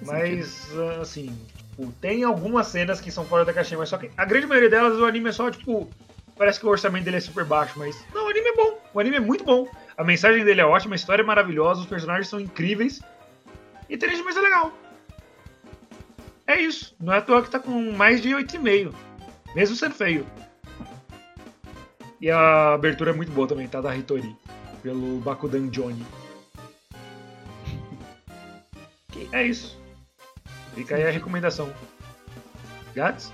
Mas, assim, tipo, tem algumas cenas que são fora da caixinha, mas só que a grande maioria delas o anime é só, tipo, parece que o orçamento dele é super baixo, mas não, o anime é bom. O anime é muito bom. A mensagem dele é ótima, a história é maravilhosa, os personagens são incríveis. E tem mais é legal. É isso. Não é à toa que tá com mais de 8,5. Mesmo sendo feio. E a abertura é muito boa também, tá? Da Hitori. Pelo Bakudan Johnny. É isso. Fica aí a recomendação. Gats?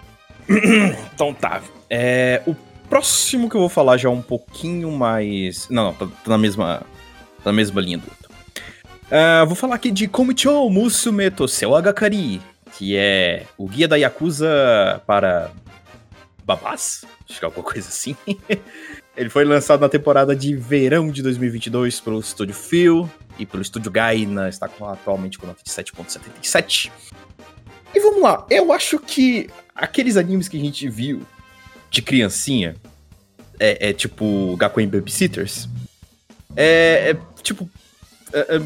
Então tá. É, o próximo que eu vou falar já é um pouquinho mais. Não, não, tá, tá na mesma. Tá na mesma linha do outro. Uh, vou falar aqui de Komicho Musume Toseu Agakari, que é o guia da Yakuza para babás? Acho que é alguma coisa assim. Ele foi lançado na temporada de verão de 2022 pelo Estúdio Phil e pelo Estúdio Gaina, está com, atualmente com nota de 7.77. E vamos lá, eu acho que aqueles animes que a gente viu de criancinha, é, é tipo Gakuen Babysitters, é, é tipo, é, é,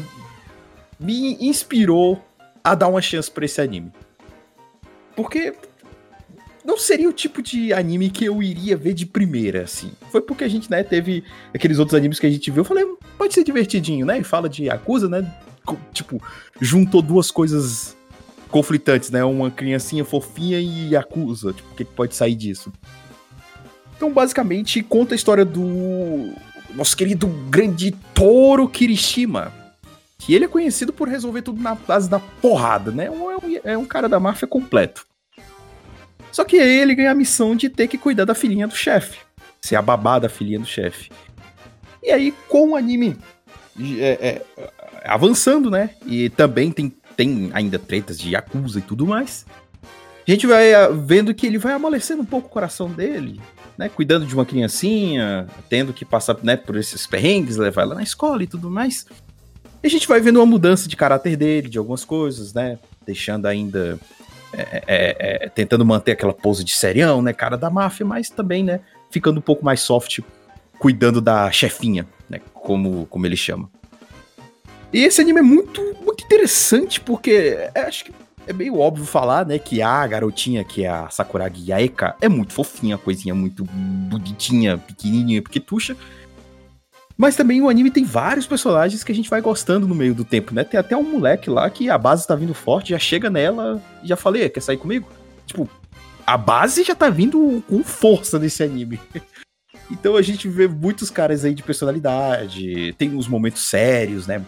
me inspirou a dar uma chance pra esse anime. Porque não seria o tipo de anime que eu iria ver de primeira, assim. Foi porque a gente, né, teve aqueles outros animes que a gente viu. Eu falei, pode ser divertidinho, né? E fala de Yakuza, né? Tipo, juntou duas coisas conflitantes, né? Uma criancinha fofinha e Yakuza. Tipo, o que pode sair disso? Então, basicamente, conta a história do nosso querido grande Toro Kirishima. Que ele é conhecido por resolver tudo na base da porrada, né? É um, é um cara da máfia completo. Só que ele ganha a missão de ter que cuidar da filhinha do chefe. Ser a babá da filhinha do chefe. E aí, com o anime é, é, avançando, né? E também tem, tem ainda tretas de Yakuza e tudo mais. A gente vai ah, vendo que ele vai amolecendo um pouco o coração dele, né? Cuidando de uma criancinha, tendo que passar né, por esses perrengues, levar ela na escola e tudo mais. E a gente vai vendo uma mudança de caráter dele, de algumas coisas, né? Deixando ainda é, é, é, tentando manter aquela pose de serião, né, cara da máfia, mas também, né, ficando um pouco mais soft, cuidando da chefinha, né, como, como ele chama. E esse anime é muito, muito interessante, porque é, acho que é meio óbvio falar, né, que a garotinha, que é a Sakuragi Yaeka, é muito fofinha, coisinha muito bonitinha, pequenininha, pequetucha, mas também o anime tem vários personagens que a gente vai gostando no meio do tempo, né? Tem até um moleque lá que a base tá vindo forte, já chega nela e já falei, quer sair comigo? Tipo, a base já tá vindo com força nesse anime. então a gente vê muitos caras aí de personalidade, tem uns momentos sérios, né?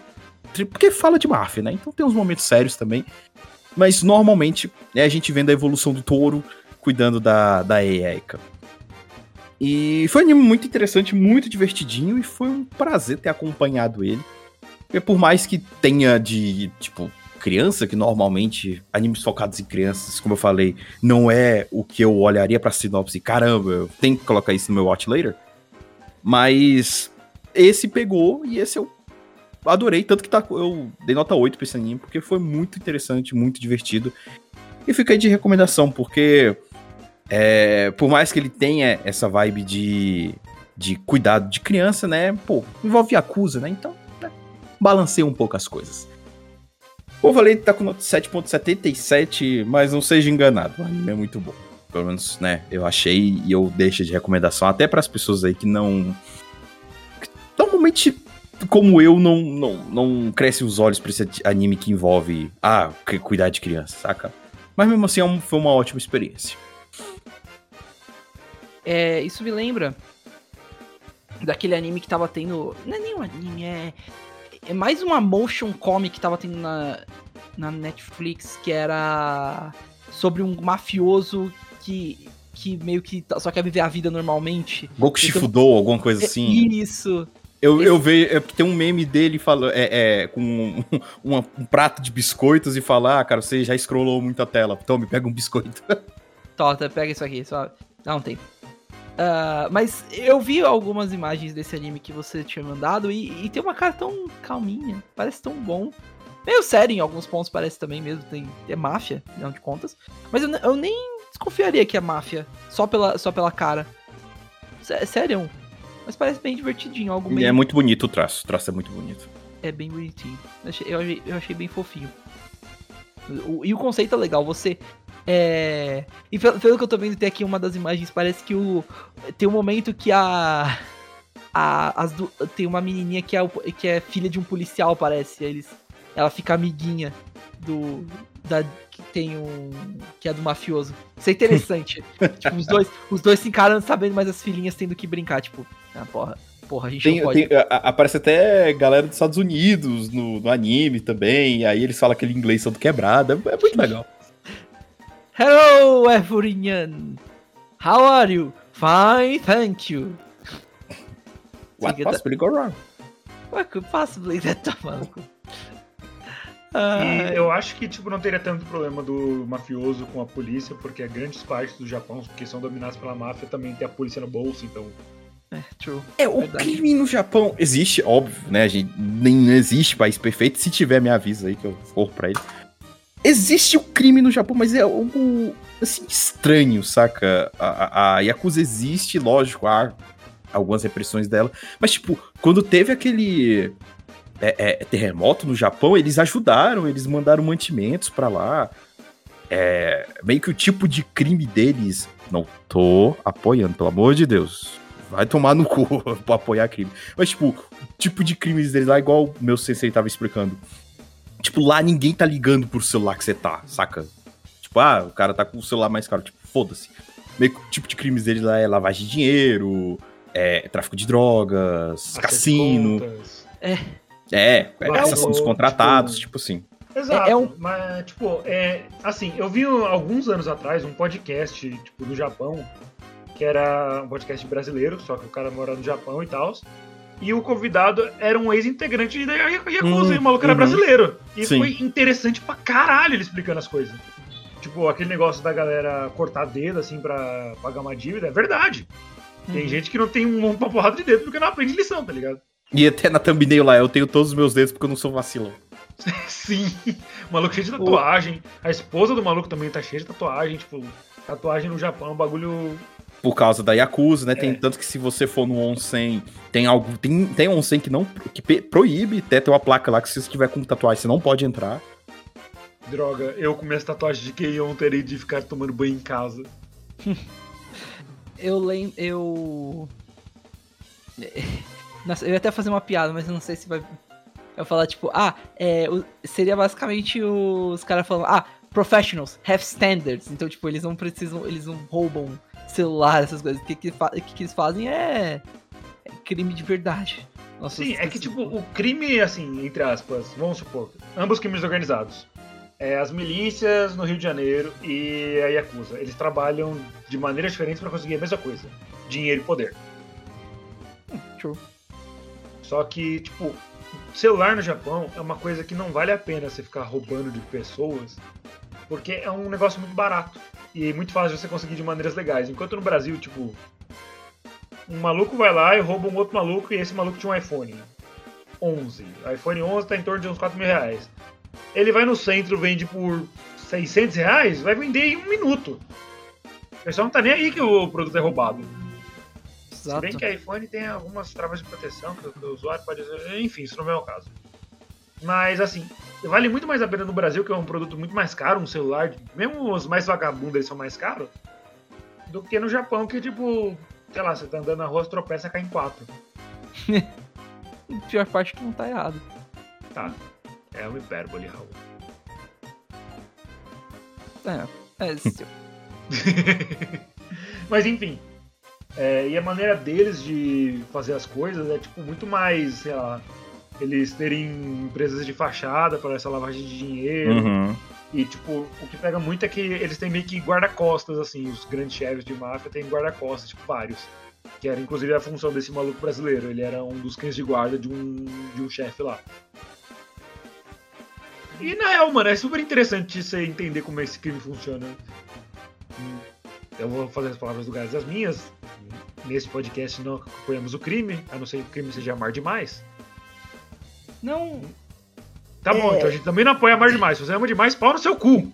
Porque fala de máfia, né? Então tem uns momentos sérios também. Mas normalmente é a gente vendo a evolução do touro cuidando da, da Eika. E foi um anime muito interessante, muito divertidinho, e foi um prazer ter acompanhado ele. Por mais que tenha de, tipo, criança, que normalmente animes focados em crianças, como eu falei, não é o que eu olharia pra sinopse, caramba, eu tenho que colocar isso no meu watch later. Mas esse pegou e esse eu adorei, tanto que tá, eu dei nota 8 pra esse anime, porque foi muito interessante, muito divertido. E fica aí de recomendação, porque é, por mais que ele tenha essa vibe de, de cuidado de criança, né? Pô, envolve acusa, né? Então, né, balanceia um pouco as coisas. O falei tá com 7.77, mas não seja enganado, o anime é muito bom. Pelo menos, né, eu achei e eu deixo de recomendação até para as pessoas aí que não normalmente como eu não não, não cresce os olhos para esse anime que envolve ah, cuidar de criança, saca? Mas mesmo assim é foi uma ótima experiência. É, isso me lembra daquele anime que tava tendo. Não é nem um anime, é. É mais uma motion comic que tava tendo na, na Netflix, que era sobre um mafioso que, que meio que só quer viver a vida normalmente. Goku Shifudo, então, alguma coisa assim. Isso. Eu, Esse... eu vejo, é, tem um meme dele fala, é, é com um, um, um, prato de biscoitos e falar, ah, cara, você já scrollou muito a tela, tome, pega um biscoito. Tota, pega isso aqui, só um tempo. Uh, mas eu vi algumas imagens desse anime que você tinha mandado e, e, tem uma cara tão calminha, parece tão bom. Meio sério em alguns pontos, parece também mesmo, tem, é máfia, não de contas. Mas eu, eu, nem desconfiaria que é máfia, só pela, só pela cara. sério, mas parece bem divertidinho, algo. É muito bonito o traço, o traço é muito bonito. É bem bonitinho, eu achei, eu achei, eu achei bem fofinho. O, e o conceito é legal, você É. E pelo, pelo que eu tô vendo, tem aqui uma das imagens, parece que o. Tem um momento que a. A, as du- tem uma menininha que é, que é filha de um policial, parece. Eles, ela fica amiguinha do. Da, que tem um. Que é do mafioso. Isso é interessante. tipo, os dois, os dois se encarando sabendo, mas as filhinhas tendo que brincar. Tipo, ah, porra. Porra, a gente Tem, não pode. tem- a- aparece até galera dos Estados Unidos no, no anime também, e aí eles falam aquele inglês todo quebrado, é, é muito legal. Hello, everyone! How are you? Fine, thank you. What possibly go wrong? What could possibly that maluco? E eu acho que tipo, não teria tanto problema do mafioso com a polícia, porque grandes partes do Japão, que são dominadas pela máfia, também tem a polícia no bolso, então. é, true. É, o Verdade. crime no Japão existe, óbvio, né, gente? Nem não existe país perfeito. Se tiver, me avisa aí que eu corro pra ele. Existe o crime no Japão, mas é algo, assim, estranho, saca? A, a, a Yakuza existe, lógico, há algumas repressões dela. Mas, tipo, quando teve aquele é, é, terremoto no Japão, eles ajudaram, eles mandaram mantimentos pra lá. É, meio que o tipo de crime deles. Não tô apoiando, pelo amor de Deus. Vai tomar no cu pra apoiar crime. Mas, tipo, o tipo de crimes deles lá, igual o meu sensei tava explicando. Tipo, lá ninguém tá ligando pro celular que você tá, saca? Tipo, ah, o cara tá com o celular mais caro. Tipo, foda-se. Meio que o tipo de crimes deles lá é lavagem de dinheiro, é tráfico de drogas, de cassino. É, é cassação tipo, dos contratados, tipo assim. Exato, É- é um- mas, tipo, é, assim, eu vi alguns anos atrás um podcast, tipo, do Japão, que era um podcast brasileiro, só que o cara mora no Japão e tal, e o convidado era um ex-integrante da Yakuza, Hum, e o maluco era uhum. brasileiro. E Sim. foi interessante pra caralho ele explicando as coisas. Tipo, aquele negócio da galera cortar dedo, assim, pra pagar uma dívida, é verdade. Tem Uhum. gente que não tem um- uma porrada de dedo porque não aprende lição, tá ligado? E até na thumbnail lá, eu tenho todos os meus dedos porque eu não sou vacilão. Sim, o maluco cheio de tatuagem. A esposa do maluco também tá cheia de tatuagem. Tipo, tatuagem no Japão é um bagulho. Por causa da Yakuza, né? Tem É. tanto que se você for no onsen, tem algo. Tem, tem onsen que não. que proíbe, até tem uma placa lá que se você tiver com tatuagem, você não pode entrar. Droga, eu com minhas tatuagens de Keion terei de ficar tomando banho em casa. Eu lembro. Eu. Nossa, eu ia até fazer uma piada, mas eu não sei se vai. Eu falar, tipo, ah, é, seria basicamente os caras falando, ah, professionals have standards. Então, tipo, eles não precisam, eles não roubam celular, essas coisas. O que, que, o que, que eles fazem é, é crime de verdade. Nossa, Sim, é que esqueci. tipo, o crime, assim, entre aspas, vamos supor, ambos crimes organizados. É, as milícias no Rio de Janeiro e a Yakuza. Eles trabalham de maneiras diferentes pra conseguir a mesma coisa: dinheiro e poder. True. Só que, tipo, celular no Japão é uma coisa que não vale a pena você ficar roubando de pessoas, porque é um negócio muito barato e muito fácil de você conseguir de maneiras legais. Enquanto no Brasil, tipo, um maluco vai lá e rouba um outro maluco e esse maluco tinha um iPhone 11. O iPhone 11 tá em torno de uns 4 mil reais. Ele vai no centro, vende por 600 reais, vai vender em um minuto. O pessoal não tá nem aí que o produto é roubado. Se Exato. bem que iPhone tem algumas travas de proteção que o, que o usuário pode. Enfim, isso não é o caso. Mas, assim, vale muito mais a pena no Brasil, que é um produto muito mais caro, um celular, mesmo os mais vagabundos eles são mais caros, do que no Japão, que, tipo, sei lá, você tá andando na rua, você tropeça cai em quatro. Pior parte é que não tá errado. Tá. É uma hipérbole, Raul. É, é se- Mas enfim. É, e a maneira deles de fazer as coisas é tipo muito mais, sei lá, eles terem empresas de fachada para essa lavagem de dinheiro. Uhum. E tipo, o que pega muito é que eles têm meio que guarda-costas, assim, os grandes chefes de máfia têm guarda-costas, tipo, vários. Que era inclusive a função desse maluco brasileiro. Ele era um dos cães de guarda de um, de um chefe lá. E na real, mano, é super interessante você entender como esse crime funciona. Hum, Eu vou fazer as palavras do Gás as minhas. Nesse podcast não apoiamos o crime, a não ser que o crime seja amar demais. Não. Tá bom, É. então a gente também não apoia amar demais. Se você ama demais, pau no seu cu.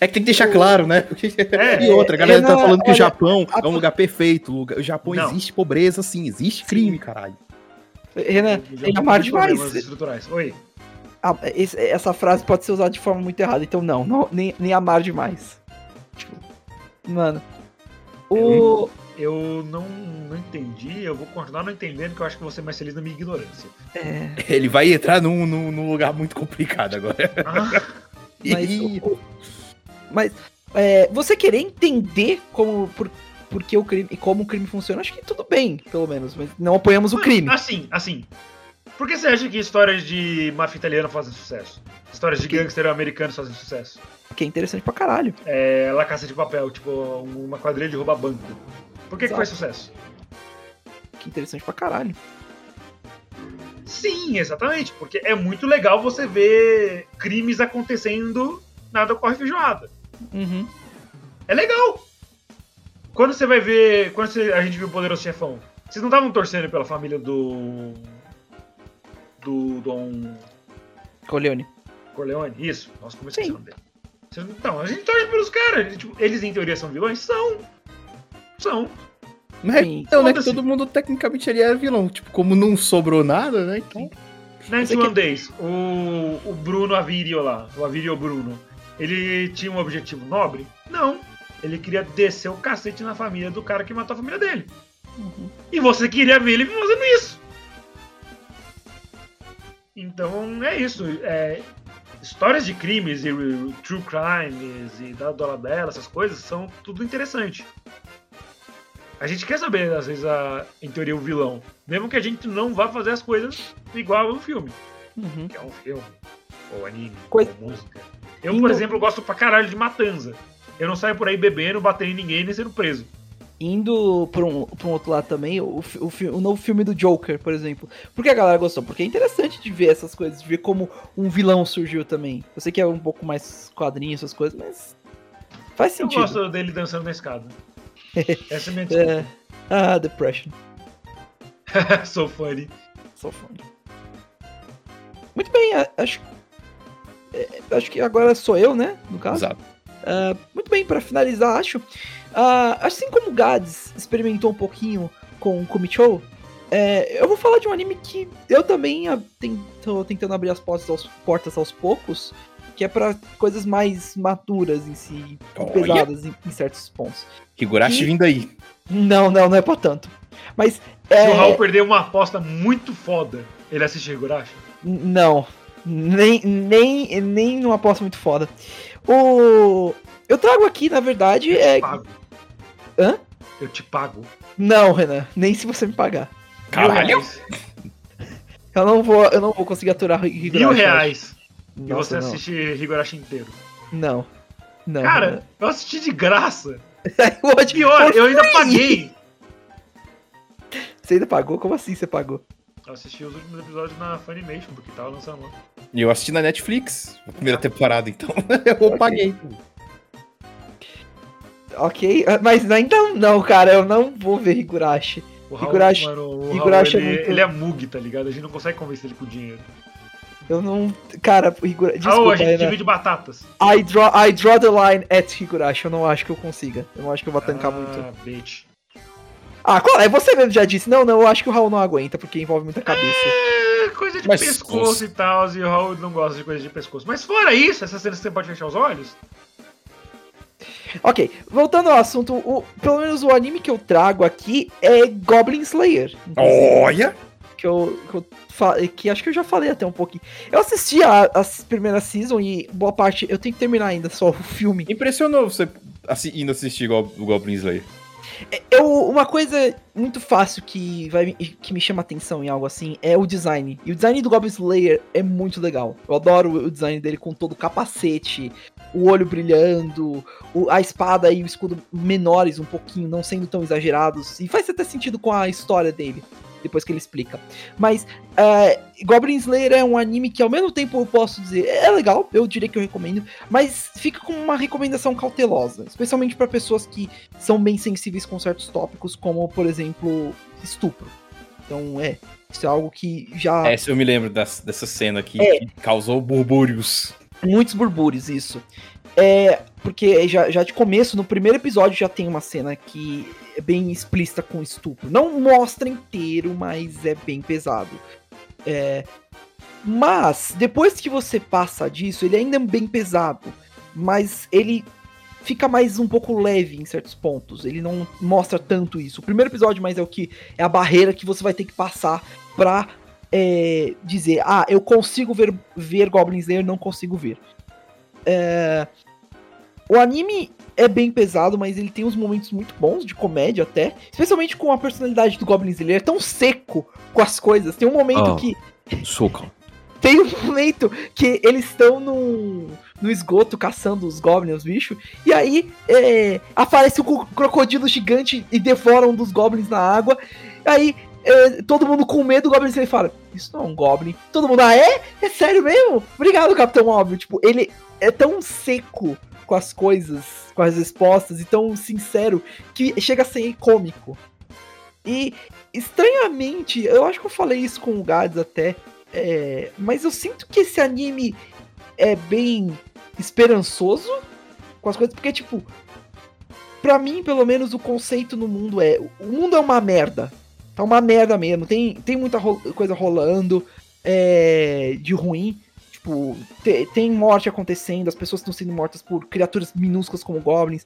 É que tem que deixar claro, né? Porque- É, e outra, a galera é, tá não, falando que o Japão a- é um lugar perfeito. O lugar- o Japão Não. existe pobreza, sim, existe crime, caralho. Renan, tem amar demais. estruturais. Oi. a- esse- essa frase pode ser usada de forma muito errada. Então, não, não nem, nem amar demais. Tipo, mano. O. Eu não, não entendi, eu vou continuar não entendendo, que eu acho que vou ser mais feliz na minha ignorância. É, Ele vai entrar num, num, num lugar muito complicado agora. Ah, mas. Mas é, você querer entender como. Por, por que o crime e como o crime funciona, acho que tudo bem, pelo menos. Mas não apoiamos o crime. Assim, assim. Por que você acha que histórias de máfia italiana fazem sucesso? Histórias de gangster americanos fazem sucesso? Que é interessante pra caralho. É, La Caça de Papel, tipo, uma quadrilha de roubar banco. Por que, que faz sucesso? Que interessante pra caralho. Sim, exatamente, porque é muito legal você ver crimes acontecendo, nada ocorre feijoada. Uhum. É legal. Quando você vai ver. Quando você- a gente viu o Poderoso Chefão, vocês não estavam torcendo pela família do. Do Dom Corleone. Corleone? Isso, nossa, como eu esqueci Sim. o nome dele. Então, a gente torce pelos caras. eles, tipo, eles, em teoria, são vilões? São. São. Mas Sim. então, né, que todo mundo tecnicamente ali era vilão. Tipo, como não sobrou nada, né? Então, 91 Days, o, o Bruno Avirio lá, o Avirio Bruno, ele tinha um objetivo nobre? Não. Ele queria descer o cacete na família do cara que matou a família dele. Uhum. E você queria ver ele fazendo isso. Então é isso. É, histórias de crimes e true crimes e da Dolabella, essas coisas, são tudo interessante. A gente quer saber, às vezes, a, em teoria, o vilão. Mesmo que a gente não vá fazer as coisas igual no filme. Uhum. Que é um filme, ou anime, Coisa- ou música. Eu, Indo- por exemplo, gosto pra caralho de Matanza. Eu não saio por aí bebendo, batendo em ninguém, nem sendo preso. Indo pra um, pra um outro lado também, o, o, o novo filme do Joker, por exemplo. Por que a galera gostou? Porque é interessante de ver essas coisas, de ver como um vilão surgiu também. Eu sei que é um pouco mais quadrinho, essas coisas, mas faz Eu sentido. gosto dele dançando na escada. Essa é a minha. É. Ah, Depression. Sou funny. Sou fã. Muito bem, acho. é, acho que agora sou eu, né? No caso. exato. Ah, muito bem, pra finalizar, acho. Ah, assim como o Gads experimentou um pouquinho com o Kumichou, é, eu vou falar de um anime que eu também tô tentando abrir as portas aos, portas aos poucos, que é pra coisas mais maduras em si, e Olha. pesadas em, em certos pontos. Higurashi Que- vindo aí. Não, não, não é pra tanto. Mas. Se É, o Raul perdeu uma aposta muito foda, ele assiste Higurashi? Não. Nem, nem, nem numa aposta muito foda. O. Eu trago aqui, na verdade, é. pago. Hã? Eu te pago. Não, Renan. Nem se você me pagar. Caralho! Eu não vou, eu não vou conseguir aturar Higurashi. Mil reais. E Nossa, você não. assiste Higurashi inteiro. Não. Não. Cara, eu assisti de graça. Renan. Pior, eu ainda paguei. Você ainda pagou? Como assim você pagou? Eu assisti os últimos episódios na Funimation, porque tava lançando lá. E eu assisti na Netflix, a primeira temporada, então eu Ok. paguei. Ok, mas ainda não, cara. Eu não vou ver Higurashi. O Raul, Higurashi- mano, o Raul, Higurashi é ele, muito- ele é mug, tá ligado? A gente não consegue convencer ele com dinheiro. Eu não. Cara, Higurashi. Raul, Desculpa, a gente Renan. divide batatas. I draw, I draw the line at Higurashi. Eu não acho que eu consiga. Eu não acho que eu vou tancar ah, muito. bitch. Ah, qual é? Você mesmo já disse. Não, não, eu acho que o Raul não aguenta, porque envolve muita cabeça. É, coisa de Mas pescoço e tal, e o Raul não gosta de coisa de pescoço. Mas fora isso, essa cena você pode fechar os olhos? Ok, voltando ao assunto, o, pelo menos o anime que eu trago aqui é Goblin Slayer. Olha! Que eu, que eu que acho que eu já falei até um pouquinho. Eu assisti a, as primeiras season e boa parte. Eu tenho que terminar ainda só o filme. Impressionou você assi- indo assistir o Goblin Slayer. Eu, uma coisa muito fácil que, vai, que me chama atenção em algo assim é o design. E o design do Goblin Slayer é muito legal. Eu adoro o design dele com todo o capacete, o olho brilhando, o- a espada e o escudo menores um pouquinho, não sendo tão exagerados. E faz até sentido com a história dele, depois que ele explica. Mas é, Goblin Slayer é um anime que ao mesmo tempo eu posso dizer é legal, eu diria que eu recomendo, mas fica com uma recomendação cautelosa, especialmente para pessoas que são bem sensíveis com certos tópicos, como por exemplo estupro. Então é, isso é algo que já Essa eu me lembro das- dessa cena aqui É. que causou burbúrios. Muitos burbúrios isso. É porque já, já de começo no primeiro episódio já tem uma cena que é bem explícita com estupro. Não mostra inteiro, mas é bem pesado. É, Mas, depois que você passa disso, ele ainda é bem pesado. Mas ele fica mais um pouco leve em certos pontos. Ele não mostra tanto isso. O primeiro episódio, mais é o que é a barreira que você vai ter que passar pra é, dizer, ah, eu consigo ver, ver Goblin Slayer, não consigo ver. É, o anime é bem pesado, mas ele tem uns momentos muito bons de comédia até, especialmente com a personalidade do Goblin Slayer, é tão seco com as coisas. Tem um momento Oh. que Soca. tem um momento que eles estão no, no esgoto caçando os goblins, os bichos, e aí é, aparece um cro- crocodilo gigante e devora um dos goblins na água. Aí é, todo mundo com medo, o Goblin Slayer fala: Isso não é um Goblin. Todo mundo, ah, é? É sério mesmo? Obrigado, Capitão Óbvio. Tipo, ele é tão seco com as coisas, com as respostas, e tão sincero que chega a ser cômico. E estranhamente, eu acho que eu falei isso com o Gads até. É, mas eu sinto que esse anime é bem esperançoso com as coisas, porque, tipo, pra mim, pelo menos, o conceito no mundo é: o mundo é uma merda. Tá uma merda mesmo. Tem, tem muita ro- coisa rolando é, de ruim. Tipo, te- tem morte acontecendo, as pessoas estão sendo mortas por criaturas minúsculas como goblins,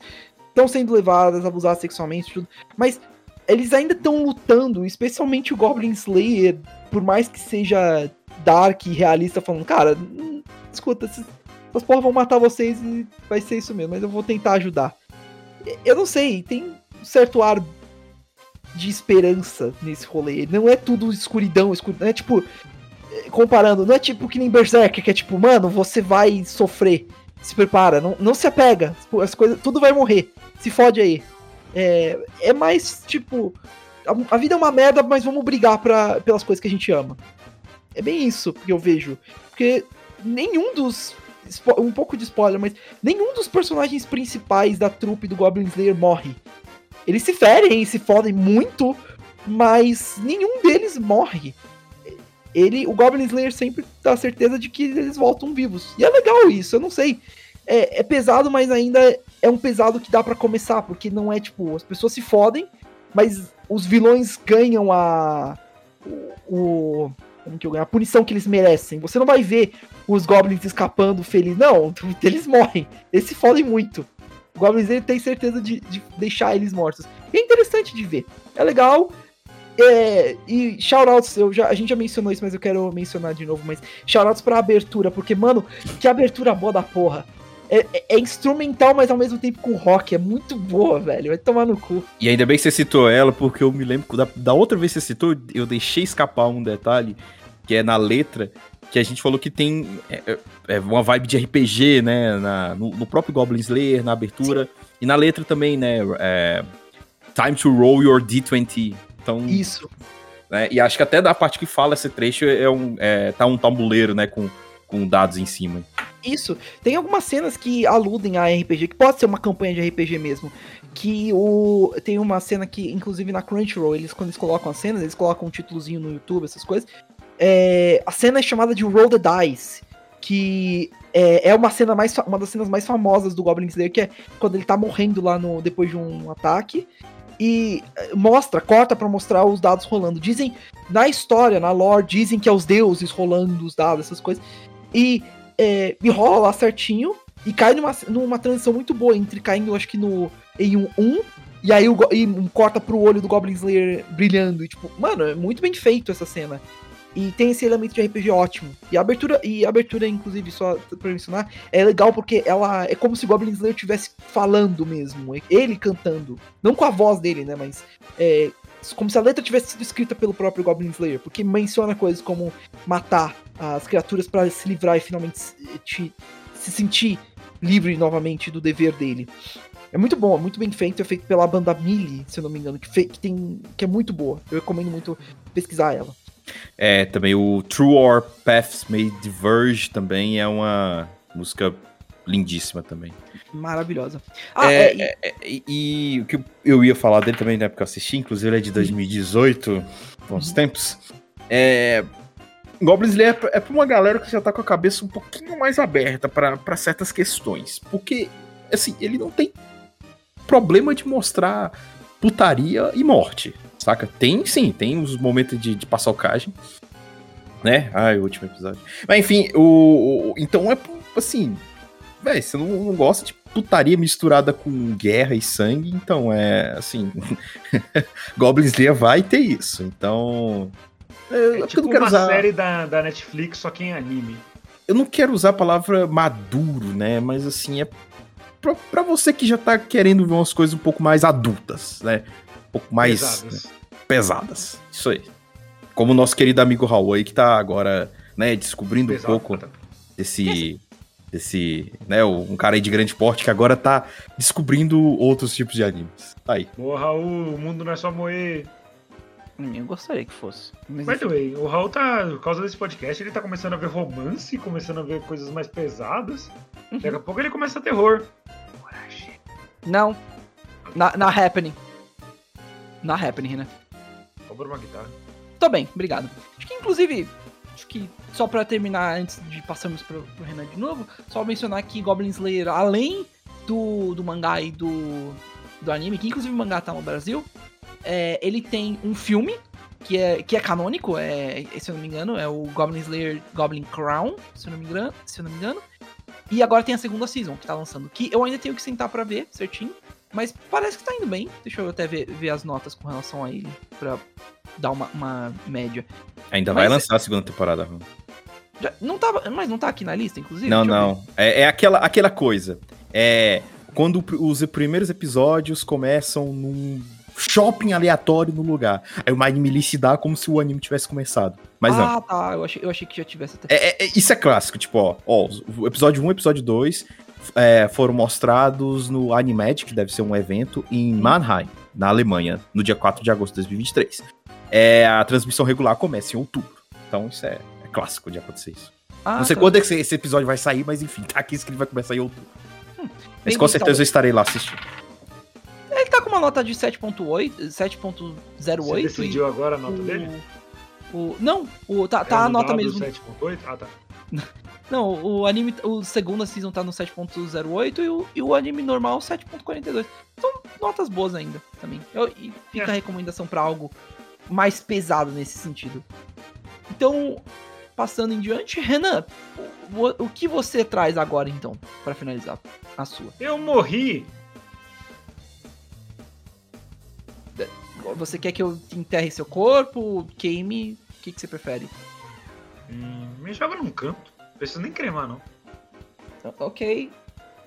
estão sendo levadas, abusadas sexualmente, tudo. Mas eles ainda estão lutando, especialmente o Goblin Slayer, por mais que seja dark e realista, falando, cara, hum, escuta, esses, essas porra vão matar vocês e vai ser isso mesmo, mas eu vou tentar ajudar. Eu não sei, tem um certo ar de esperança nesse rolê. Não é tudo escuridão, escuridão. É tipo. Comparando, não é tipo que nem Berserk, que é tipo, mano, você vai sofrer. Se prepara, não, não se apega. As coisas, tudo vai morrer. Se fode aí. É, é mais tipo. A, a vida é uma merda, mas vamos brigar pra, pelas coisas que a gente ama. É bem isso que eu vejo. Porque nenhum dos. Um pouco de spoiler, mas nenhum dos personagens principais da trupe do Goblin Slayer morre. Eles se ferem, se fodem muito, mas nenhum deles morre. Ele, o Goblin Slayer sempre dá certeza de que eles voltam vivos. E é legal isso, eu não sei. É, é pesado, mas ainda é um pesado que dá pra começar, porque não é tipo, as pessoas se fodem, mas os vilões ganham a. O. o- como que eu ganho? A punição que eles merecem. Você não vai ver os goblins escapando felizes. Não, eles morrem. Eles se fodem muito. O Goblin tem certeza de, de deixar eles mortos. E é interessante de ver. É legal. É, e shoutouts, eu já, a gente já mencionou isso, mas eu quero mencionar de novo, mas shoutouts pra abertura, porque, mano, que abertura boa da porra. É, é- é instrumental, mas ao mesmo tempo com rock. É muito boa, velho. Vai tomar no cu. E ainda bem que você citou ela, porque eu me lembro da, da outra vez que você citou, eu deixei escapar um detalhe, que é na letra, que a gente falou que tem é, é, é uma vibe de RPG, né? na- no, no próprio Goblin Slayer, na abertura. E na letra também, né? é, Time to roll your D20. Então, Isso. né, e acho que até da parte que fala esse trecho é um, é, tá um tabuleiro, né? Com, com dados em cima. Isso. Tem algumas cenas que aludem a RPG, que pode ser uma campanha de RPG mesmo. Que o. Tem uma cena que, inclusive na Crunchyroll, eles quando eles colocam as cenas, eles colocam um títulozinho no YouTube, essas coisas. É, a cena é chamada de Roll the Dice. Que é, é uma cena mais. Uma das cenas mais famosas do Goblin Slayer, que é quando ele tá morrendo lá no, depois de um ataque. E eh, mostra, corta pra mostrar os dados rolando. Dizem, na história, na lore, dizem que é os deuses rolando os dados, essas coisas. E é, e rola lá certinho e cai numa, numa transição muito boa entre caindo, acho que no em um 1 e aí o, e corta pro olho do Goblin Slayer brilhando e tipo, mano, é muito bem feito essa cena. E tem esse elemento de RPG ótimo. E a abertura, e a abertura inclusive só pra mencionar, é legal porque ela é como se Goblin Slayer estivesse falando mesmo, ele cantando, não com a voz dele, né, mas é, como se a letra tivesse sido escrita pelo próprio Goblin Slayer, porque menciona coisas como matar as criaturas para se livrar e finalmente se, te- se sentir livre novamente do dever dele. É muito bom, é muito bem feito, é feito pela banda Millie, se eu não me engano, que, que tem, que é muito boa. Eu recomendo muito pesquisar ela. É, também o True Or Paths May Diverge também é uma música lindíssima também. Maravilhosa. Ah, É, é, e- E, e o que eu ia falar dele também, né, porque eu assisti, inclusive ele é de 2018, bons tempos. É, Goblin Slayer é pra- é pra uma galera que já tá com a cabeça um pouquinho mais aberta pra certas questões. Porque, assim, ele não tem problema de mostrar putaria e morte, saca? Tem sim, tem os momentos de, de paçocagem. Né? Ai, o último episódio. Mas enfim, o. o- então é assim. Véi, você não, não gosta de putaria misturada com guerra e sangue, então é assim. Goblin Slayer vai ter isso. Então. É, É eu tipo não quero uma usar. série da, da Netflix, só que em anime. Eu não quero usar a palavra maduro, né? Mas assim, é pra, pra você que já tá querendo ver umas coisas um pouco mais adultas, né? Um pouco mais Pesadas. pesadas. Isso aí. Como o nosso querido amigo Raul aí, que tá agora, né, descobrindo Pesado, um pouco tá? desse. Desse. né, um cara aí de grande porte que agora tá descobrindo outros tipos de animes. Tá aí. Boa, Raul, o mundo não é só moer. Hum, Eu gostaria que fosse. Mas By the way, o Raul tá, por causa desse podcast, ele tá começando a ver romance, começando a ver coisas mais pesadas. Uhum. Daqui a pouco ele começa a terror. Não. Na, na Happening. Na Happening, né? Compra uma guitarra. Tô bem, obrigado. Acho que, inclusive, acho que só pra terminar, antes de passarmos pro, pro Renan de novo, só mencionar que Goblin Slayer, além do, do mangá e do, do anime, que inclusive o mangá tá no Brasil, é, ele tem um filme que é, que é canônico, é, se eu não me engano, é o Goblin Slayer Goblin Crown, se eu não me engano. Se eu não me engano. E agora tem a segunda season que tá lançando, que eu ainda tenho que sentar pra ver certinho, mas parece que tá indo bem. Deixa eu até ver, ver as notas com relação a ele, pra dar uma, uma média. Ainda Mas vai é- lançar a segunda temporada. Raul. Já- não tava, mas não tá aqui na lista, inclusive? Não, não. É, é aquela, aquela coisa. É. Quando os primeiros episódios começam num shopping aleatório no lugar. Aí o anime lhe se dá como se o anime tivesse começado. Mas não. ah, tá. Eu achei, eu achei que já tivesse até. É, é- é- isso é clássico, tipo, ó, ó, o episódio 1 e o episódio 2 é, foram mostrados no Animed, que deve ser um evento, em Mannheim, na Alemanha, no dia 4 de agosto de 2023. É, a transmissão regular começa em outubro. Então isso é, é clássico de acontecer isso. Ah, Não sei tá. quando é que esse- episódio vai sair, mas enfim, tá aqui escrito que vai começar em outubro. Mas bem com certeza pensado. eu estarei lá assistindo. Ele tá com uma nota de 7.8, 7.08. Você e decidiu agora a nota o- dele? O, não, o, tá, É tá a no nota mesmo. 7.8? Ah, tá. Não, o anime, o segunda season tá no 7.08 e o, e o anime normal 7.42. Então, notas boas ainda também. Eu- e fica É. a recomendação pra algo mais pesado nesse sentido. Então, passando em diante, Renan, o, o que você traz agora então, pra finalizar a sua? Eu morri. Você quer que eu enterre seu corpo, queime? O que, que você prefere? Hum, me joga num canto. Não preciso nem cremar, não. Ok.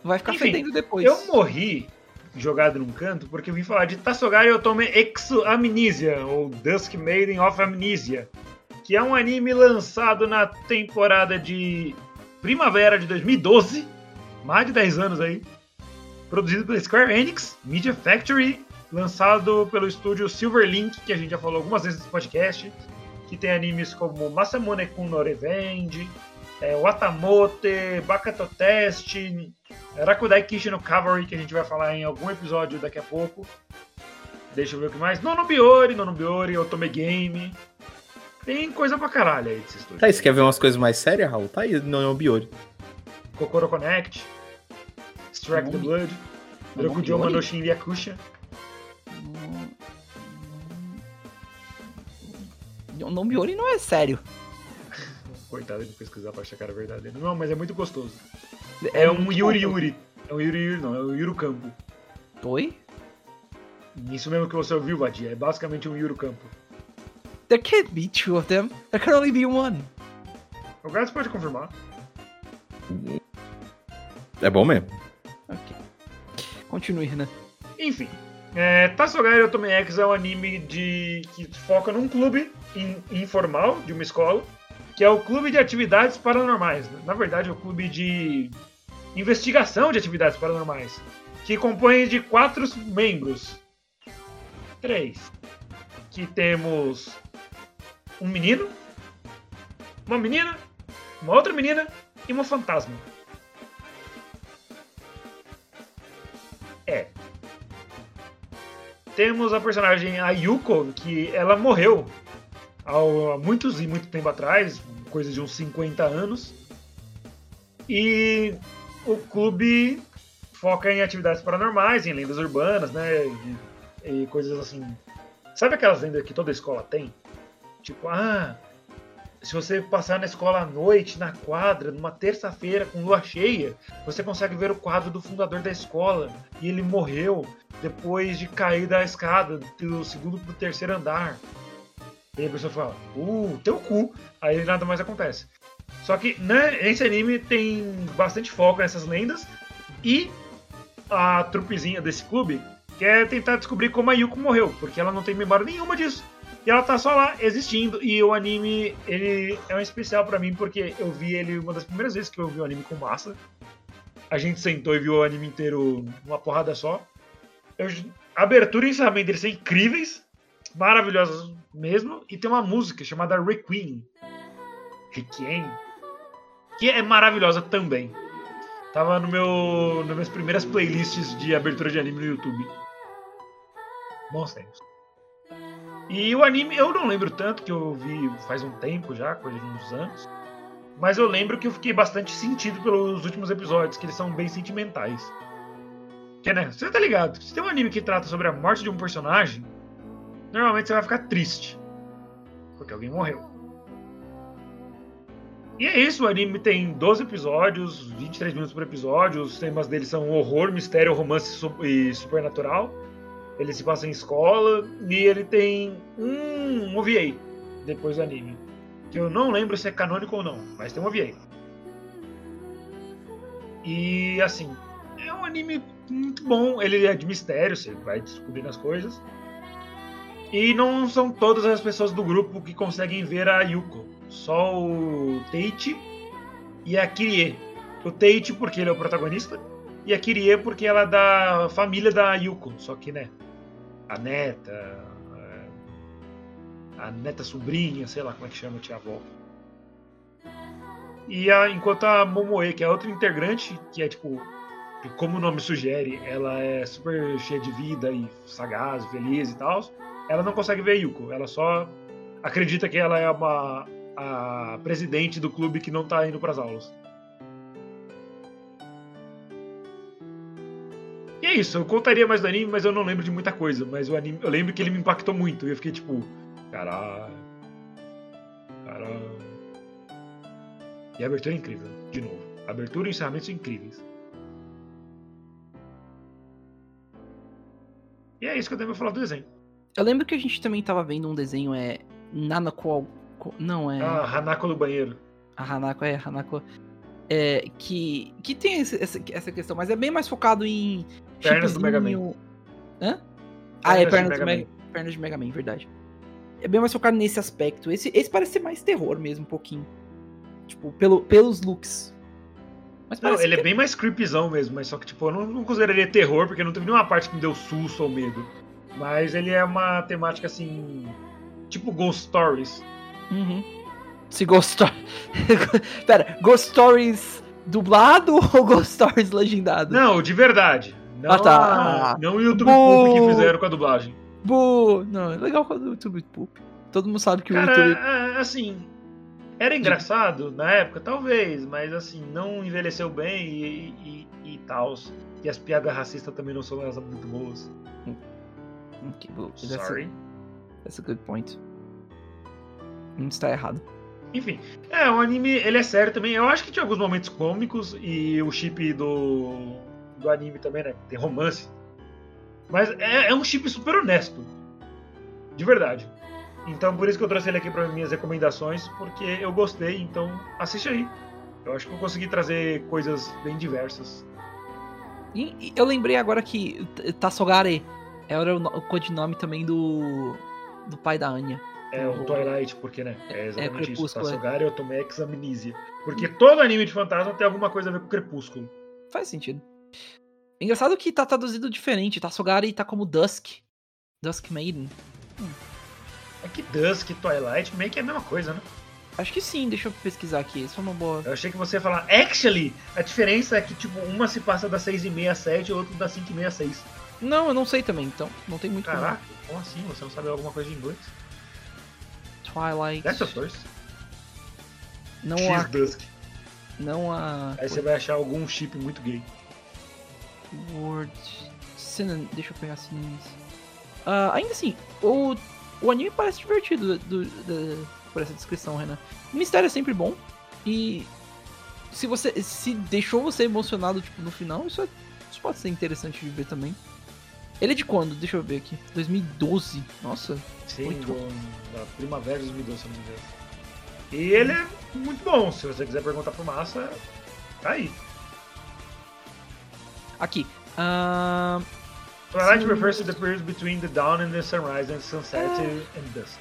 Vai ficar Enfim, fedendo depois. Eu morri jogado num canto porque eu vim falar de Tassogari Otome Exo Amnesia, ou Dusk Maiden of Amnesia, que é um anime lançado na temporada de primavera de 2012, mais de 10 anos aí, produzido pela Square Enix, Media Factory, lançado pelo estúdio Silverlink, que a gente já falou algumas vezes nesse podcast, que tem animes como Masamune Kun no Revenge, é, Watamote, Bakato Test, Rakudai Kishi no Cavalry, que a gente vai falar em algum episódio daqui a pouco. Deixa eu ver o que mais. Nonobiori, Nonobiori, Otome Game. Tem coisa pra caralho aí desse estúdio. Tá aí, você quer ver umas coisas mais sérias, Raul? Tá aí no Biori. Kokoro Connect, Strike the Nonobi- Blood, Rokujoma Nonobiori? no Shin Yakusha. O nome Yori não é sério. Coitado de pesquisar pra achar que era verdadeiro. Não, mas é muito gostoso. É, um muito Yuri bom. Yuri. É um Yuri Yuri, não. É um Yuru Campo. Oi? Isso mesmo que você ouviu, Vadia. É basicamente um Yuru Campo. There can't be two of them. There can only be one. O Gats pode confirmar. É bom mesmo. Ok. Continue, Renan. Enfim, é, Tassogari Otome X é um anime de que foca num clube in- informal de uma escola, que é o Clube de Atividades Paranormais. Na verdade, é o Clube de Investigação de Atividades Paranormais, que compõe de quatro membros. Três. Que temos um menino, uma menina, uma outra menina e uma fantasma. É, temos a personagem Ayuko, que ela morreu há muitos e muito tempo atrás, coisa de uns 50 anos. E o clube foca em atividades paranormais, em lendas urbanas, né? E, e coisas assim. Sabe aquelas lendas que toda escola tem? Tipo, ah, se você passar na escola à noite, na quadra, numa terça-feira com lua cheia, você consegue ver o quadro do fundador da escola. E ele morreu depois de cair da escada do segundo pro terceiro andar. E a pessoa fala, uh, teu cu. Aí nada mais acontece. Só que né, esse anime tem bastante foco nessas lendas. E a trupezinha desse clube quer tentar descobrir como a Yuko morreu, porque ela não tem memória nenhuma disso. E ela tá só lá existindo. E o anime, ele é um especial para mim porque eu vi ele uma das primeiras vezes que eu vi o anime com massa. A gente sentou e viu o anime inteiro numa porrada só. Eu, abertura e encerramento deles são incríveis, maravilhosos mesmo. E tem uma música chamada Requiem. Requiem. Que é maravilhosa também. Tava no meu, nas minhas primeiras playlists de abertura de anime no YouTube. Bons tempos. E o anime, eu não lembro tanto, que eu vi faz um tempo já, coisa de uns anos. Mas eu lembro que eu fiquei bastante sentido pelos últimos episódios, que eles são bem sentimentais. Que, né? Você tá ligado? Se tem um anime que trata sobre a morte de um personagem, normalmente você vai ficar triste. Porque alguém morreu. E é isso, o anime tem 12 episódios, 23 minutos por episódio. Os temas deles são horror, mistério, romance e supernatural. Ele se passa em escola e ele tem um OVA depois do anime. Que eu não lembro se é canônico ou não, mas tem um OVA. E assim, é um anime muito bom. Ele é de mistério, você vai descobrindo as coisas. E não são todas as pessoas do grupo que conseguem ver a Yuko. Só o Tate e a Kirie. O Tate porque ele é o protagonista. E a Kirie porque ela é da família da Yuko. Só que, né? A neta. A neta sobrinha, sei lá como é que chama, tia avó. E a, enquanto a Momoe, que é outra integrante, que é tipo como o nome sugere, ela é super cheia de vida e sagaz, feliz e tal. Ela não consegue ver Yuko, ela só acredita que ela é uma a presidente do clube que não tá indo para as aulas. E é isso, eu contaria mais do anime, mas eu não lembro de muita coisa. Mas o anime, eu lembro que ele me impactou muito. E eu fiquei tipo, caralho. Caralho. E a abertura é incrível, de novo. Abertura e encerramento são incríveis. E é isso que eu tenho pra falar do desenho. Eu lembro que a gente também tava vendo um desenho, é. Nanako. Não, é. Ah, Hanako no banheiro. A Hanako é, Hanako. É, que, que tem esse, essa, essa questão, mas é bem mais focado em. Pernas do Mega Man. Hã? Ah, é Pernas de pernas, Mega do Mega, pernas de Mega Man, verdade. É bem mais focado nesse aspecto. Esse, esse parece ser mais terror mesmo, um pouquinho. Tipo, pelo, pelos looks. Mas Não, ele que é bem mais creepyzão mesmo, mas só que, tipo, eu não, não consideraria terror, porque não teve nenhuma parte que me deu susto ou medo. Mas ele é uma temática assim. Tipo Ghost Stories. Uhum. Se Ghost Stories. Pera, Ghost Stories dublado ou Ghost Stories legendado? Não, de verdade. Não, Ah, tá. a- não o YouTube. Poop que fizeram com a dublagem. Bu! Não, é legal quando o YouTube poop. Todo mundo sabe que o Cara, YouTube. é, assim. Era engraçado na época, talvez, mas assim, não envelheceu bem e, e, e tal. E as piadas racistas também não são muito boas. Ok, bu- that's a- Sorry. That's a good point. Não está errado. Enfim, é, o anime, ele é sério também. Eu acho que tinha alguns momentos cômicos e o chip do, do anime também, né? Tem romance. Mas é, é um chip super honesto. De verdade. Então por isso que eu trouxe ele aqui para minhas recomendações, porque eu gostei, então assiste aí. Eu acho que eu consegui trazer coisas bem diversas. E, eu lembrei agora que Tassogare era o, o codinome também do. do pai da Anya. É o Twilight, porque, né? É exatamente isso. Crepúsculo, é. Tassogari Otomex Amnesia. Porque todo anime de fantasma tem alguma coisa a ver com Crepúsculo. Faz sentido. Engraçado que tá traduzido diferente. Tassogare tá como Dusk. Dusk Maiden. É que Dusk e Twilight meio que é a mesma coisa, né? Acho que sim, deixa eu pesquisar aqui. Isso é uma boa. Eu achei que você ia falar, actually, a diferença é que, tipo, uma se passa das 6 e meia às 7 e outra das 5 e meia às 6. Não, eu não sei também, então. Não tem muito como- Caraca, como assim? Você não sabe alguma coisa de inglês? Twilight. That's of course. Não X há. Dusk. Não há. Aí você vai achar algum chip muito gay. Word. Synon... Deixa eu pegar sinônimos. Ah, ainda assim, o, o anime parece divertido. Do, do- por essa descrição, Renan. O mistério é sempre bom. E se você se deixou você emocionado tipo, no final, isso, é, isso pode ser interessante de ver também. Ele é de quando? Deixa eu ver aqui. 2012. Nossa. Sim, Muito do, da primavera de 2012, se não me engano. E ele é muito bom. Se você quiser perguntar pro Massa, tá aí. Aqui. ahn, Twilight refers to the period between the dawn and the sunrise and sunset É. and dusk.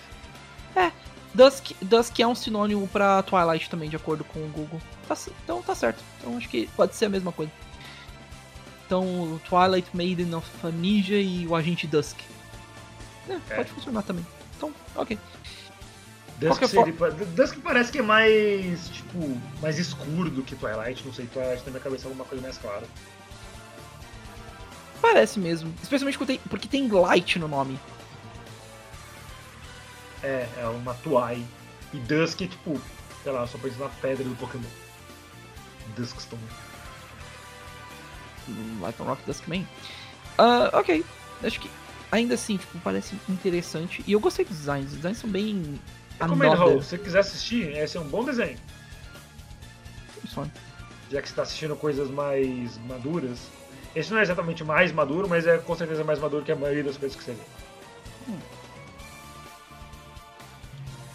Dusk, Dusk é um sinônimo pra Twilight também, de acordo com o Google. Tá então tá certo. Então acho que pode ser a mesma coisa. Então, o Twilight Maiden of Amnesia e o Agente Dusk. É, É. pode funcionar também. Então, ok. Dusk, seria, Dusk parece que é mais, tipo, mais escuro do que Twilight. Não sei, Twilight na minha cabeça é alguma coisa mais clara. Parece mesmo. Especialmente porque tem, porque tem light no nome. É, é uma Tuai. E Dusk é tipo, sei lá, só pensa na pedra do Pokémon. Duskstone. Light on Rock Duskman. Ah, ok. Acho que ainda assim, tipo, parece interessante. E eu gostei dos designs. Os designs são bem. Recomendo. Raul. Se você quiser assistir, esse é um bom desenho. Só. Já que você tá assistindo coisas mais maduras. Esse não é exatamente mais maduro, mas é com certeza mais maduro que a maioria das coisas que você vê. Hum.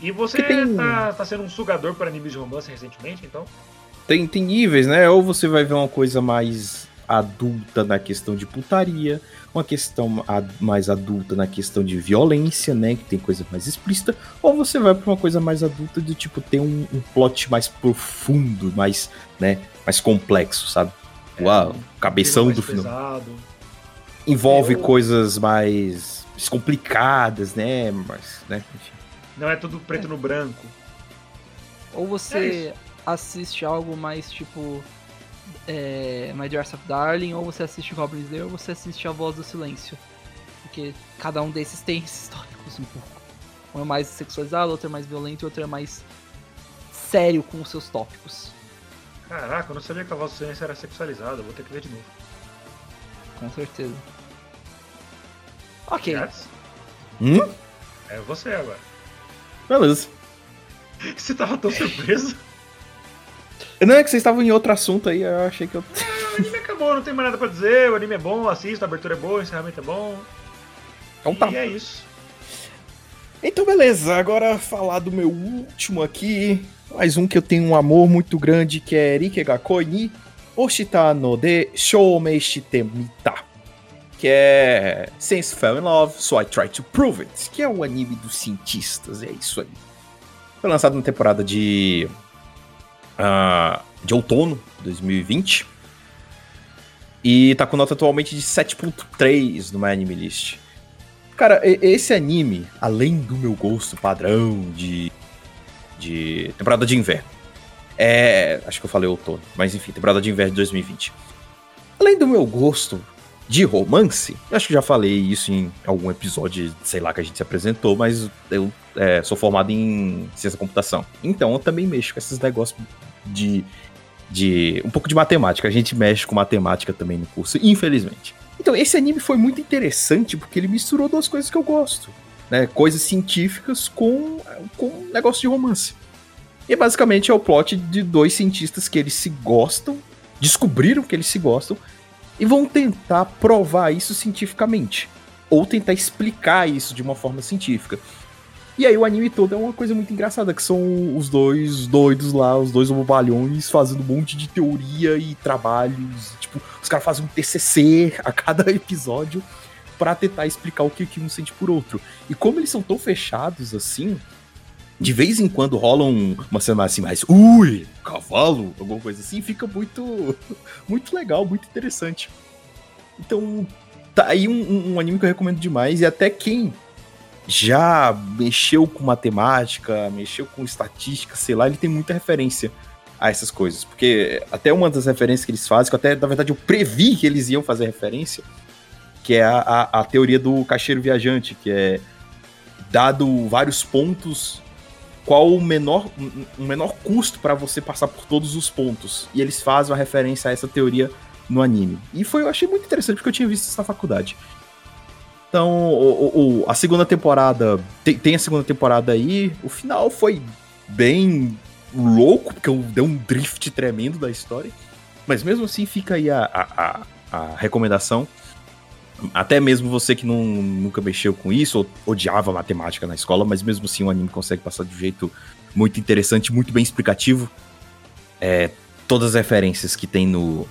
E você tem- tá, tá sendo um sugador para animes de romance recentemente, então? Tem, tem níveis, né? Ou você vai ver uma coisa mais adulta na questão de putaria, uma questão mais adulta na questão de violência, né? Que tem coisa mais explícita, ou você vai pra uma coisa mais adulta do tipo ter um, um plot mais profundo, mais, né? Mais complexo, sabe? Uau, cabeção do final. pesado. Envolve Eu- coisas mais complicadas, né? Mas, né? Enfim. Não é tudo preto no branco. Ou É você assiste algo mais tipo. É, My Dear of Darling, ou você assiste Goblin Slayer, ou você assiste A Voz do Silêncio. Porque cada um desses tem esses tópicos um pouco. Um é mais sexualizado, outro é mais violento e outro é mais sério com os seus tópicos. Caraca, eu não sabia que a voz do silêncio era sexualizada. Vou ter que ver de novo. Com certeza. Ok. Gats? Hum? É você agora. Beleza. Você tava tão surpreso? Não é que vocês estavam em outro assunto aí, eu achei que eu. o anime acabou, não tem mais nada pra dizer. O anime é bom, assisto, a abertura é boa, o encerramento é bom. Então tá. E é isso. Então, beleza. Agora falar do meu último aqui. Mais um que eu tenho um amor muito grande, que é Rikegakoi ni Oshita no de Shoumei Shitemita. Que é Since Fell in Love, So I Try to Prove It. Que é o anime dos cientistas, é isso aí. Foi lançado na temporada de. Ah, de outono de 2020. E tá com nota atualmente de 7.3 no My. Cara, esse anime, além do meu gosto padrão de, de temporada de inverno, é. Acho que eu falei outono, mas enfim, temporada de inverno de 2020. Além do meu gosto de romance, acho que já falei isso em algum episódio, sei lá, que a gente se apresentou, mas eu é, sou formado em ciência da computação. Então eu também mexo com esses negócios de. de um pouco de matemática. A gente mexe com matemática também no curso, infelizmente. Então, esse anime foi muito interessante porque ele misturou duas coisas que eu gosto. Né? Coisas científicas com, com negócio de romance. E basicamente é o plot de dois cientistas que eles se gostam, descobriram que eles se gostam, e vão tentar provar isso cientificamente. Ou tentar explicar isso de uma forma científica. E aí o anime todo é uma coisa muito engraçada, que são os dois doidos lá, os dois bobalhões, fazendo um monte de teoria e trabalhos. Tipo, os caras fazem um TCC a cada episódio pra tentar explicar o que, que um sente por outro. E como eles são tão fechados assim, de vez em quando rola um- uma cena assim mais, ui, cavalo, alguma coisa assim, fica muito, muito legal, muito interessante. Então, tá aí um, um- um anime que eu recomendo demais, e até quem já mexeu com matemática, mexeu com estatística, sei lá, ele tem muita referência a essas coisas. Porque até uma das referências que eles fazem, que até, na verdade, eu previ que eles iam fazer referência, que é a, a, a teoria do caixeiro viajante, que é dado vários pontos, qual o menor, um menor custo para você passar por todos os pontos. E eles fazem uma referência a essa teoria no anime. E foi, eu achei muito interessante porque eu tinha visto isso na faculdade. Então, o, o- a segunda temporada. Tem, tem a segunda temporada aí. O final foi bem louco, porque eu dei um drift tremendo da história. Mas mesmo assim, fica aí a, a, a, a recomendação. Até mesmo você que não, nunca mexeu com isso, ou odiava matemática na escola, mas mesmo assim o anime consegue passar de um jeito muito interessante, muito bem explicativo. É, todas as referências que tem no,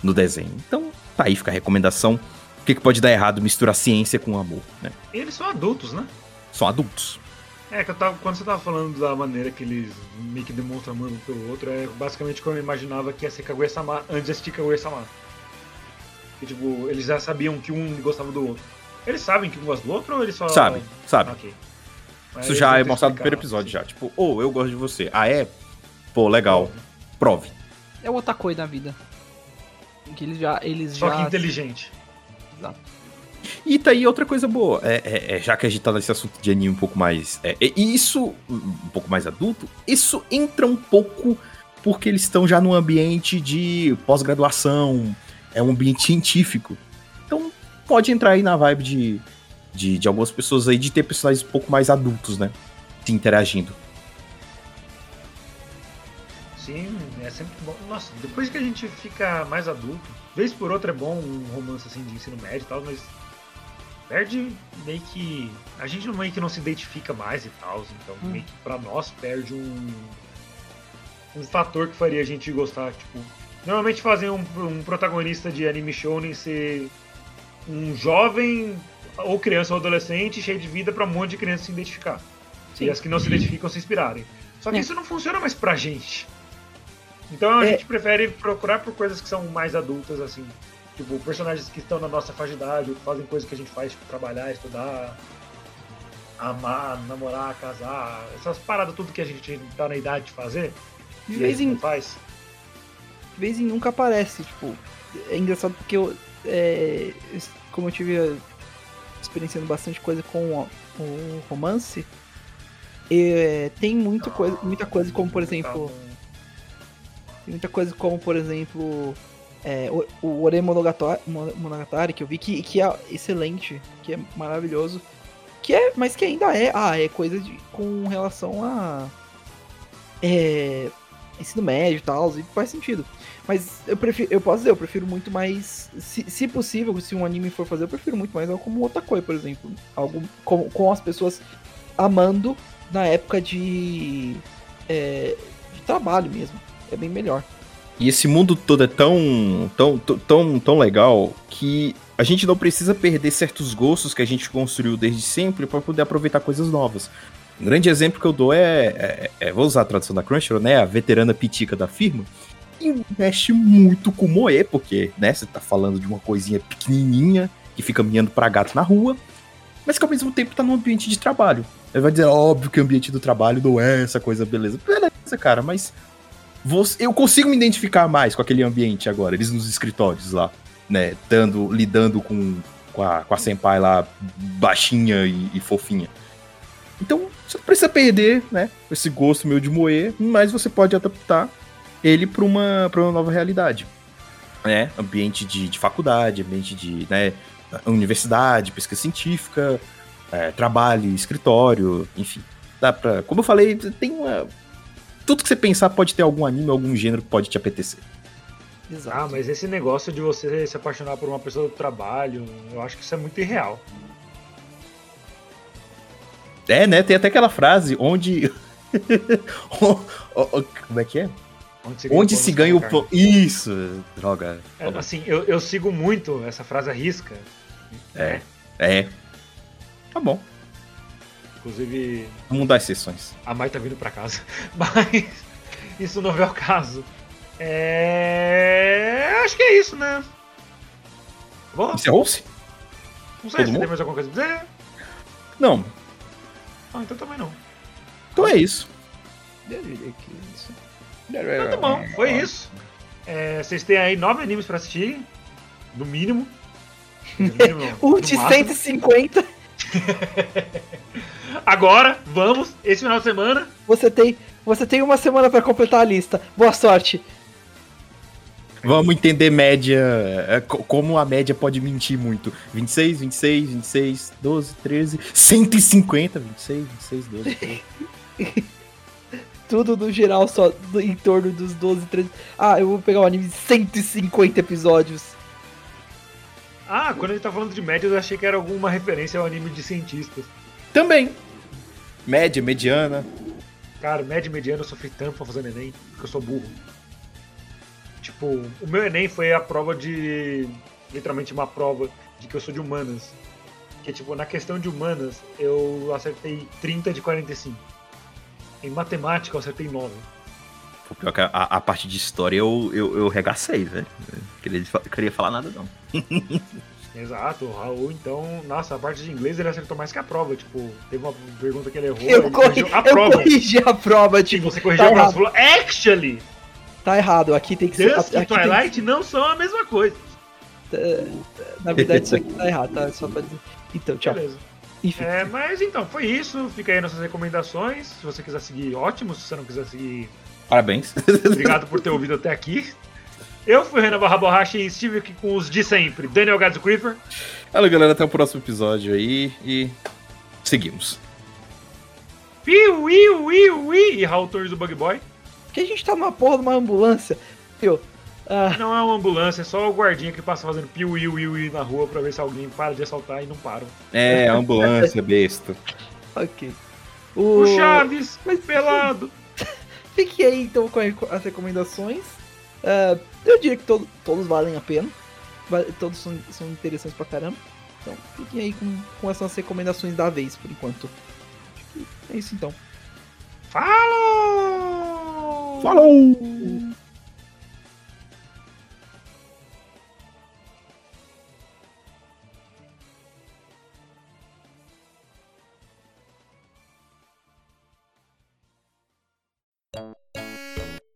no desenho. Então, tá aí, fica a recomendação. O que, que pode dar errado misturar ciência com amor, né? Eles são adultos, né? São adultos. É, que eu tava, quando você tava falando da maneira que eles meio que demonstram amor um pelo outro, é basicamente como eu imaginava que ia ser Kaguya-sama antes de assistir Kaguya-sama. Que, tipo, eles já sabiam que um gostava do outro. Eles sabem que um gosta do outro ou eles só... Sabe, sabe. Ok. Mas Isso já é mostrado no primeiro episódio já. Tipo, ô, eu gosto de você. Ah, é? Pô, legal. Prove. É o otakoi da vida. Que eles já. Eles Só já... que inteligente. Exato. E tá aí outra coisa boa. É, é- é, já que a gente tá nesse assunto de anime um pouco mais. É, e isso, um pouco mais adulto, isso entra um pouco porque eles estão já num ambiente de pós-graduação, é um ambiente científico. Então pode entrar aí na vibe de, de, de algumas pessoas aí de ter personagens um pouco mais adultos, né? Se interagindo. Sim, é sempre bom. Nossa, depois que a gente fica mais adulto, vez por outra é bom um romance assim de ensino médio e tal, mas perde meio que. A gente meio que não se identifica mais e tal, então Hum. meio que pra nós perde um. Um fator que faria a gente gostar, tipo. Normalmente fazem um, um protagonista de anime shounen ser um jovem ou criança ou adolescente cheio de vida pra um monte de crianças se identificar. Sim. E as que não se identificam se inspirarem. Só que É. isso não funciona mais pra gente. Então a É. gente prefere procurar por coisas que são mais adultas, assim. Tipo, personagens que estão na nossa faixa de idade, ou que fazem coisas que a gente faz, tipo, trabalhar, estudar, amar, namorar, casar, essas paradas tudo que a gente tá na idade de fazer. De vez em faz. de vez em nunca aparece, tipo, é engraçado porque eu, é, como eu tive experienciando bastante coisa com o, o romance, é, tem muita coisa, muita coisa como, por exemplo, tem muita coisa como, por exemplo, é, o, o Ore Monogatari, Mon- Monogatari, que eu vi que, que é excelente, que é maravilhoso, que é, mas que ainda é, ah, é coisa de, com relação a é, ensino médio e tal, e faz sentido. Mas eu prefiro, eu posso dizer, eu prefiro muito mais, se, se possível, se um anime for fazer, eu prefiro muito mais algo como Otakoi, por exemplo. Algo com, com as pessoas amando na época de, é, de trabalho mesmo. É bem melhor. E esse mundo todo é tão, tão, tão- tão, legal que a gente não precisa perder certos gostos que a gente construiu desde sempre para poder aproveitar coisas novas. Um grande exemplo que eu dou é, é- é- vou usar a tradução da Crunchyroll, né, a veterana pitica da firma, investe muito com moe, porque, né, você tá falando de uma coisinha pequenininha que fica miando pra gato na rua, mas que ao mesmo tempo tá num ambiente de trabalho. Ele vai dizer, óbvio que o ambiente do trabalho não é essa coisa, beleza. Beleza, cara, mas você- eu consigo me identificar mais com aquele ambiente agora, eles nos escritórios lá, né, dando, lidando com, com, a, com a senpai lá, baixinha e, e fofinha. Então, você não precisa perder, né, esse gosto meu de moer, mas você pode adaptar ele para uma, uma nova realidade. Né? Ambiente de, de faculdade, ambiente de né, universidade, pesquisa científica, é, trabalho, escritório, enfim. Dá pra, como eu falei, tem uma, tudo que você pensar pode ter algum anime, algum gênero que pode te apetecer. Exato. Ah, mas esse negócio de você se apaixonar por uma pessoa do trabalho, eu acho que isso é muito irreal. É, né? Tem até aquela frase onde. Como é que é? Onde se Onde o se ganha o. Isso! Droga. É, assim, eu, eu sigo muito essa frase à risca. É. É. Tá bom. Inclusive, mudar as sessões. a Mai tá vindo pra casa. Mas isso não é o caso. É. Acho que é isso, né? Bom, Encerrou-se? não sei todo se tem mundo? mais alguma coisa a dizer. Não. Ah, então também não. Então é isso. Que isso. Então tá bom, foi isso. É, vocês têm aí nove animes pra assistir, no mínimo. No mínimo, Um de máximo. 150, Agora, vamos, esse final de semana. você tem, você tem uma semana pra completar a lista. Boa sorte. Vamos entender média, é, co- como a média pode mentir muito. 26, 26, 26, 12, 13, 150, 26, 26, 12, 13. Tudo no geral só em torno dos 12, 13. Ah, eu vou pegar um anime de 150 episódios. Ah, quando ele tá falando de médias, eu achei que era alguma referência ao anime de cientistas. Também. Média, mediana. Cara, média e mediana eu sofri tanto pra fazer Enem, porque eu sou burro. Tipo, o meu Enem foi a prova de. literalmente uma prova de que eu sou de humanas. Que, tipo, na questão de humanas, eu acertei 30 de 45. Em matemática, eu acertei 9. Pô, Pior que a, a parte de história eu, eu, eu regacei, velho. Eu Queria, queria falar nada, não. Exato, o Raul, então, nossa, a parte de inglês ele acertou mais que a prova. Tipo, teve uma pergunta que ele errou, Eu, ele corri, a eu prova. corrigi a prova, E tipo, você corrigiu tá a prova, falou, actually, tá errado. Aqui tem que ser. Dusk e tem que- Twilight não são a mesma coisa. na verdade, isso aqui tá errado, tá? Só pra dizer. Então, tchau. Beleza. Enfim. É, mas então, foi isso. Fica aí nossas recomendações. Se você quiser seguir, ótimo. Se você não quiser seguir, Parabéns. obrigado por ter ouvido até aqui. Eu fui o Renan Barra Borracha e estive aqui com os de sempre. Daniel Gadzo Creeper. Valeu, galera. Até o próximo episódio aí. E seguimos. Piu, iu, iu, i. E Raul Torres do Bug Boy. Porque a gente tá numa porra de uma ambulância. Ah, Não é uma ambulância, é só o guardinha que passa fazendo piu, iu, iu, i na rua pra ver se alguém para de assaltar e não param. É, ambulância, besta. ok. O Chaves, Mas- pelado. Fique aí então com as recomendações. Ah, eu diria que todo- todos valem a pena. Todos são, são interessantes pra caramba. Então fiquem aí com, com essas recomendações da vez por enquanto. Acho que É isso então. Falou! Falou!